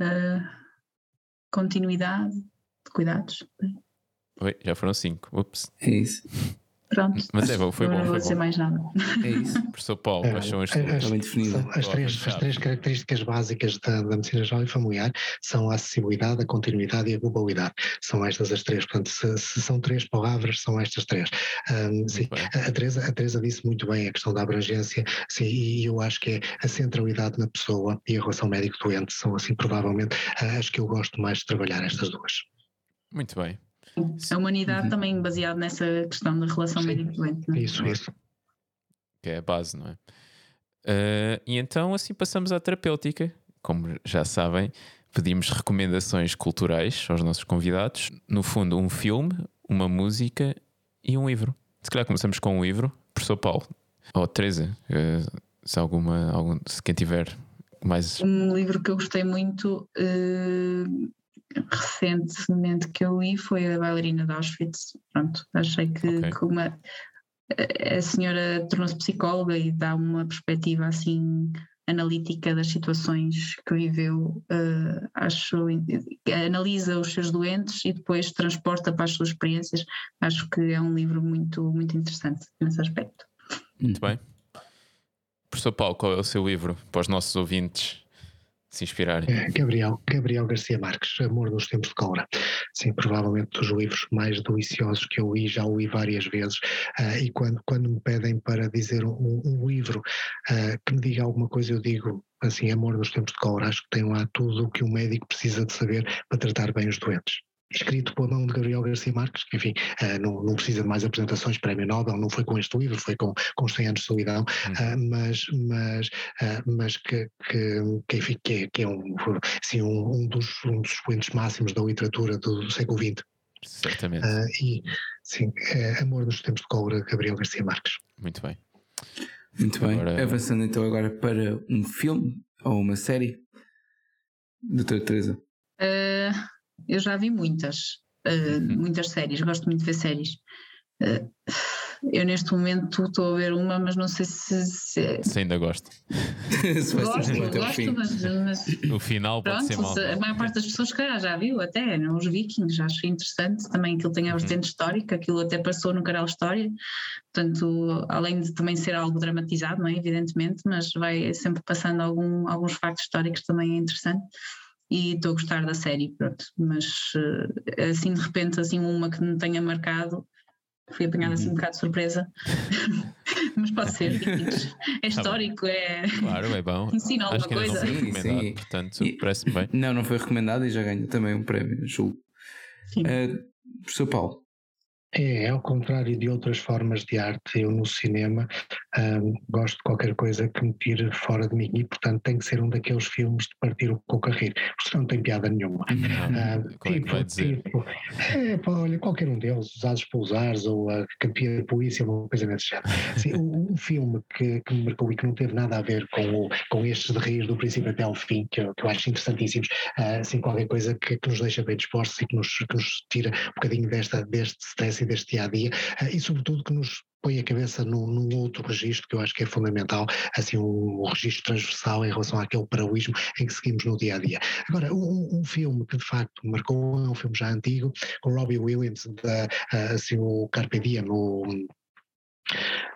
eh, continuidade, cuidados. Oi, já foram cinco. Ups. É isso. Pronto. Mas é bom, foi bom, não foi vou dizer bom. mais nada. É isso. Professor Paulo, quais são as bem definida. são as, três, as três características básicas da, da medicina geral e familiar são a acessibilidade, a continuidade e a globalidade. São estas as três. Portanto, se, se são três palavras, são estas três. Ahm, sim, a, a Teresa, a Teresa disse muito bem a questão da abrangência, sim, e eu acho que é a centralidade na pessoa e a relação médico-doente são, assim, provavelmente as que eu gosto mais de trabalhar, estas duas. Muito bem. A humanidade Uhum. também baseada nessa questão da relação médico-doente. é? Isso, isso. que é a base, não é? Eh, e então assim passamos à terapêutica. Como já sabem, pedimos recomendações culturais aos nossos convidados. No fundo, um filme, uma música e um livro. Se calhar começamos com um livro. Professor Paulo ou Teresa, eh, se alguma, algum, se quem tiver mais. Um livro que eu gostei muito eh, recentemente que eu li foi a bailarina de Auschwitz. Pronto, achei que, Ok. que uma, a senhora tornou-se psicóloga e dá uma perspectiva assim analítica das situações que viveu. eh, acho analisa os seus doentes e depois transporta para as suas experiências. Acho que é um livro muito muito interessante nesse aspecto. Muito bem. Professor Paulo, qual é o seu livro para os nossos ouvintes se inspirarem? É, Gabriel, Gabriel Garcia Marques, Amor nos Tempos de Cólera. Sim, provavelmente dos livros mais deliciosos que eu li, já o li várias vezes. ah, e quando, quando me pedem para dizer um, um livro ah, que me diga alguma coisa, eu digo assim: Amor nos Tempos de Cólera. Acho que tem lá tudo o que o médico precisa de saber para tratar bem os doentes. Escrito pela mão de Gabriel Garcia Marques, que enfim, ah, não, não precisa de mais apresentações, prémio Nobel, não foi com este livro, foi com, com os 100 anos de solidão, ah, mas, mas ah, mas que, que, que, enfim, que é, que é um, assim, um, um dos, um dos expoentes máximos da literatura do, do século XX. Certamente. E, sim, é Amor nos Tempos de Cólera, Gabriel Garcia Marques. Muito bem. Muito bem. Agora- Avançando então agora para um filme ou uma série. Doutora Teresa. Eh, eu já vi muitas, eh, Uhum. muitas séries, gosto muito de ver séries. Eh, eu neste momento estou a ver uma, mas não sei se. se- Se ainda gosto. Se vai Gosto, gosto, mas, mas O final pode ser pronto, mal. se- a maior parte das pessoas que já viu até, não? os vikings, acho interessante também aquilo tem a Uhum. vertente histórica, aquilo até passou no canal História, portanto, além de também ser algo dramatizado, não é? evidentemente, mas vai sempre passando algum, alguns factos históricos também é interessante e estou a gostar da série, pronto, mas eh, assim de repente assim uma que me tenha marcado, fui apanhada assim um bocado de surpresa, mas pode ser, é histórico, é Claro, é bom. ensina alguma Acho que ainda não coisa. foi Sim, recomendado, sim. portanto, parece-me bem. Não, não foi recomendado e já ganhou também um prémio, julgo. Sim. Uh, professor Paulo. É, ao contrário de outras formas de arte, eu no cinema ahm, gosto de qualquer coisa que me tire fora de mim e, portanto, tem que ser um daqueles filmes de partir o coco a rir, porque senão não tem piada nenhuma. Ah, Qual é que vai dizer? tipo, é, pá, olha, qualquer um deles, usados pelos ares ou a campeã de polícia, uma coisa nesse género. Assim, um, um filme que, que me marcou e que não teve nada a ver com, o, com estes de rir do princípio até ao fim, que eu, que eu acho interessantíssimos, ah, assim, qualquer coisa que, que nos deixa bem dispostos e que nos, que nos tira um bocadinho desta, deste stress deste dia a dia e, sobretudo, que nos põe a cabeça num, num, outro registro que eu acho que é fundamental, assim, um, um registro transversal em relação àquele paraísmo em que seguimos no dia a dia. Agora, um, um, filme que de facto marcou, é um filme já antigo, com Robbie Williams, da, assim, o Carpe Diem, o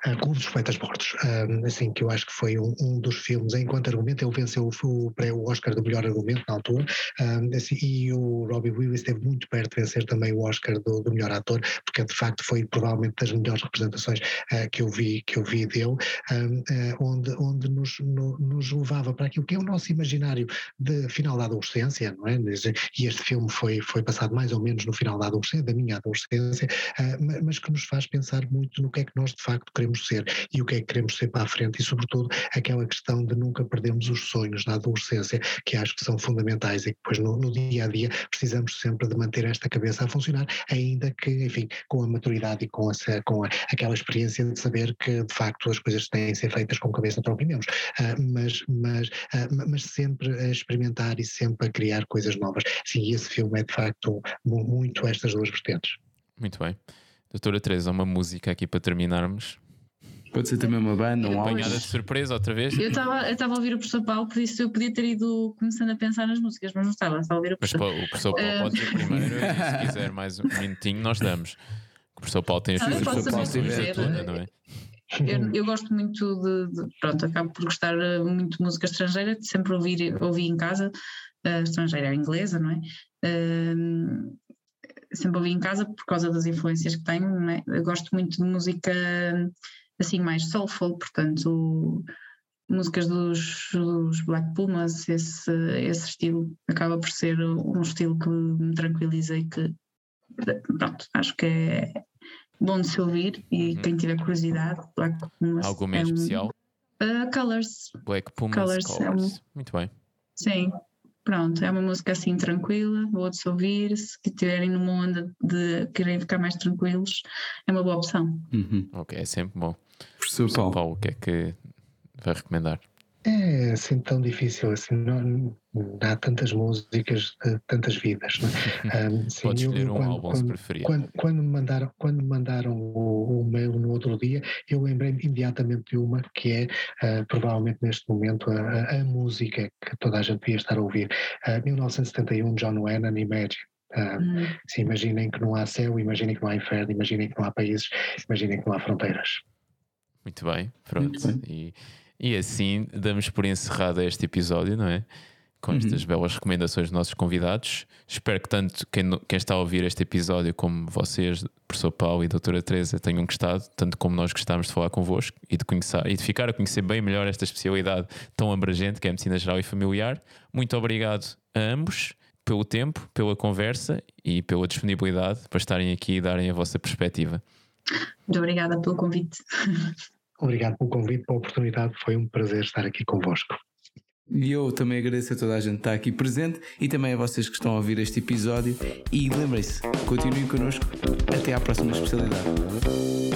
Uh, Clube dos Poetas Mortos, uh, assim, que eu acho que foi um, um, dos filmes, enquanto argumento, ele venceu o, o Oscar do melhor argumento na altura, uh, assim, e o Robbie Williams esteve muito perto de vencer também o Oscar do, do melhor ator, porque de facto foi provavelmente das melhores representações que eu vi que eu vi dele, onde, onde nos, no, nos levava para aquilo que é o nosso imaginário de final da adolescência, não é? E este filme foi, foi passado mais ou menos no final da adolescência, da minha adolescência, mas que nos faz pensar muito no que é que nós de facto queremos ser e o que é que queremos ser para a frente e, sobretudo, aquela questão de nunca perdermos os sonhos na adolescência, que acho que são fundamentais e que depois no, no dia a dia precisamos sempre de manter esta cabeça a funcionar, ainda que, enfim, com a maturidade e com, essa, com a, aquela experiência de saber que de facto as coisas têm de ser feitas com cabeça para opiniões, uh, mas, mas, uh, mas sempre a experimentar e sempre a criar coisas novas. Sim, esse filme é de facto muito estas duas vertentes. Muito bem. Doutora Teresa, uma música aqui para terminarmos. Pode ser também uma banda, um álbum. Apanhada de surpresa outra vez. Eu estava a ouvir o professor Paulo, por isso eu podia ter ido começando a pensar nas músicas, mas não estava, estava a ouvir o professor. Mas o professor Paulo uh... pode ir primeiro e se quiser mais um minutinho nós damos. O professor Paulo tem as suas preocupações da não é? Eu, eu, gosto muito de, de, Pronto, acabo por gostar eh, muito de música estrangeira, de sempre ouvir, ouvi em casa, uh, estrangeira inglesa, não é? Uh, sempre ouvi em casa por causa das influências que tenho, não é? Eu gosto muito de música assim mais soulful, portanto músicas dos, dos Black Pumas, esse, esse estilo acaba por ser um estilo que me tranquiliza e que pronto, acho que é bom de se ouvir e uhum. quem tiver curiosidade, Black Pumas. Algum é um, especial? Uh, colors. Black Pumas Colors. colors. É um, Muito bem. Sim, Pronto, é uma música assim tranquila, boa de se ouvir. Se estiverem numa onda de querem ficar mais tranquilos, é uma boa opção. Uhum. Ok, é sempre bom. Professor Paulo. Paulo, o que é que vai recomendar? É assim tão difícil, assim, não, há tantas músicas, tantas vidas. Não é? um, sim, Podes escolher eu, um quando, álbum quando, preferido. Quando, quando, me mandaram, quando me mandaram o, o mail no outro dia, eu lembrei imediatamente de uma que é uh, provavelmente neste momento a, a, música que toda a gente devia estar a ouvir. Uh, 1971, John Lennon, Imagine. Uh, hum. se imaginem que não há céu, imaginem que não há inferno, imaginem que não há países, imaginem que não há fronteiras. Muito bem, pronto. Muito bem. E, e assim damos por encerrado este episódio, não é? Com estas uhum. belas recomendações dos nossos convidados. Espero que tanto quem, quem, está a ouvir este episódio como vocês, professor Paulo e doutora Teresa, tenham gostado, tanto como nós gostámos de falar convosco e de, conhecer, e de ficar a conhecer bem melhor esta especialidade tão abrangente que é a medicina geral e familiar. Muito obrigado a ambos pelo tempo, pela conversa e pela disponibilidade para estarem aqui e darem a vossa perspectiva. Muito obrigada pelo convite. Obrigado pelo convite, pela oportunidade. Foi um prazer estar aqui convosco. E eu também agradeço a toda a gente que está aqui presente e também a vocês que estão a ouvir este episódio. E lembrem-se, continuem connosco. Até à próxima especialidade.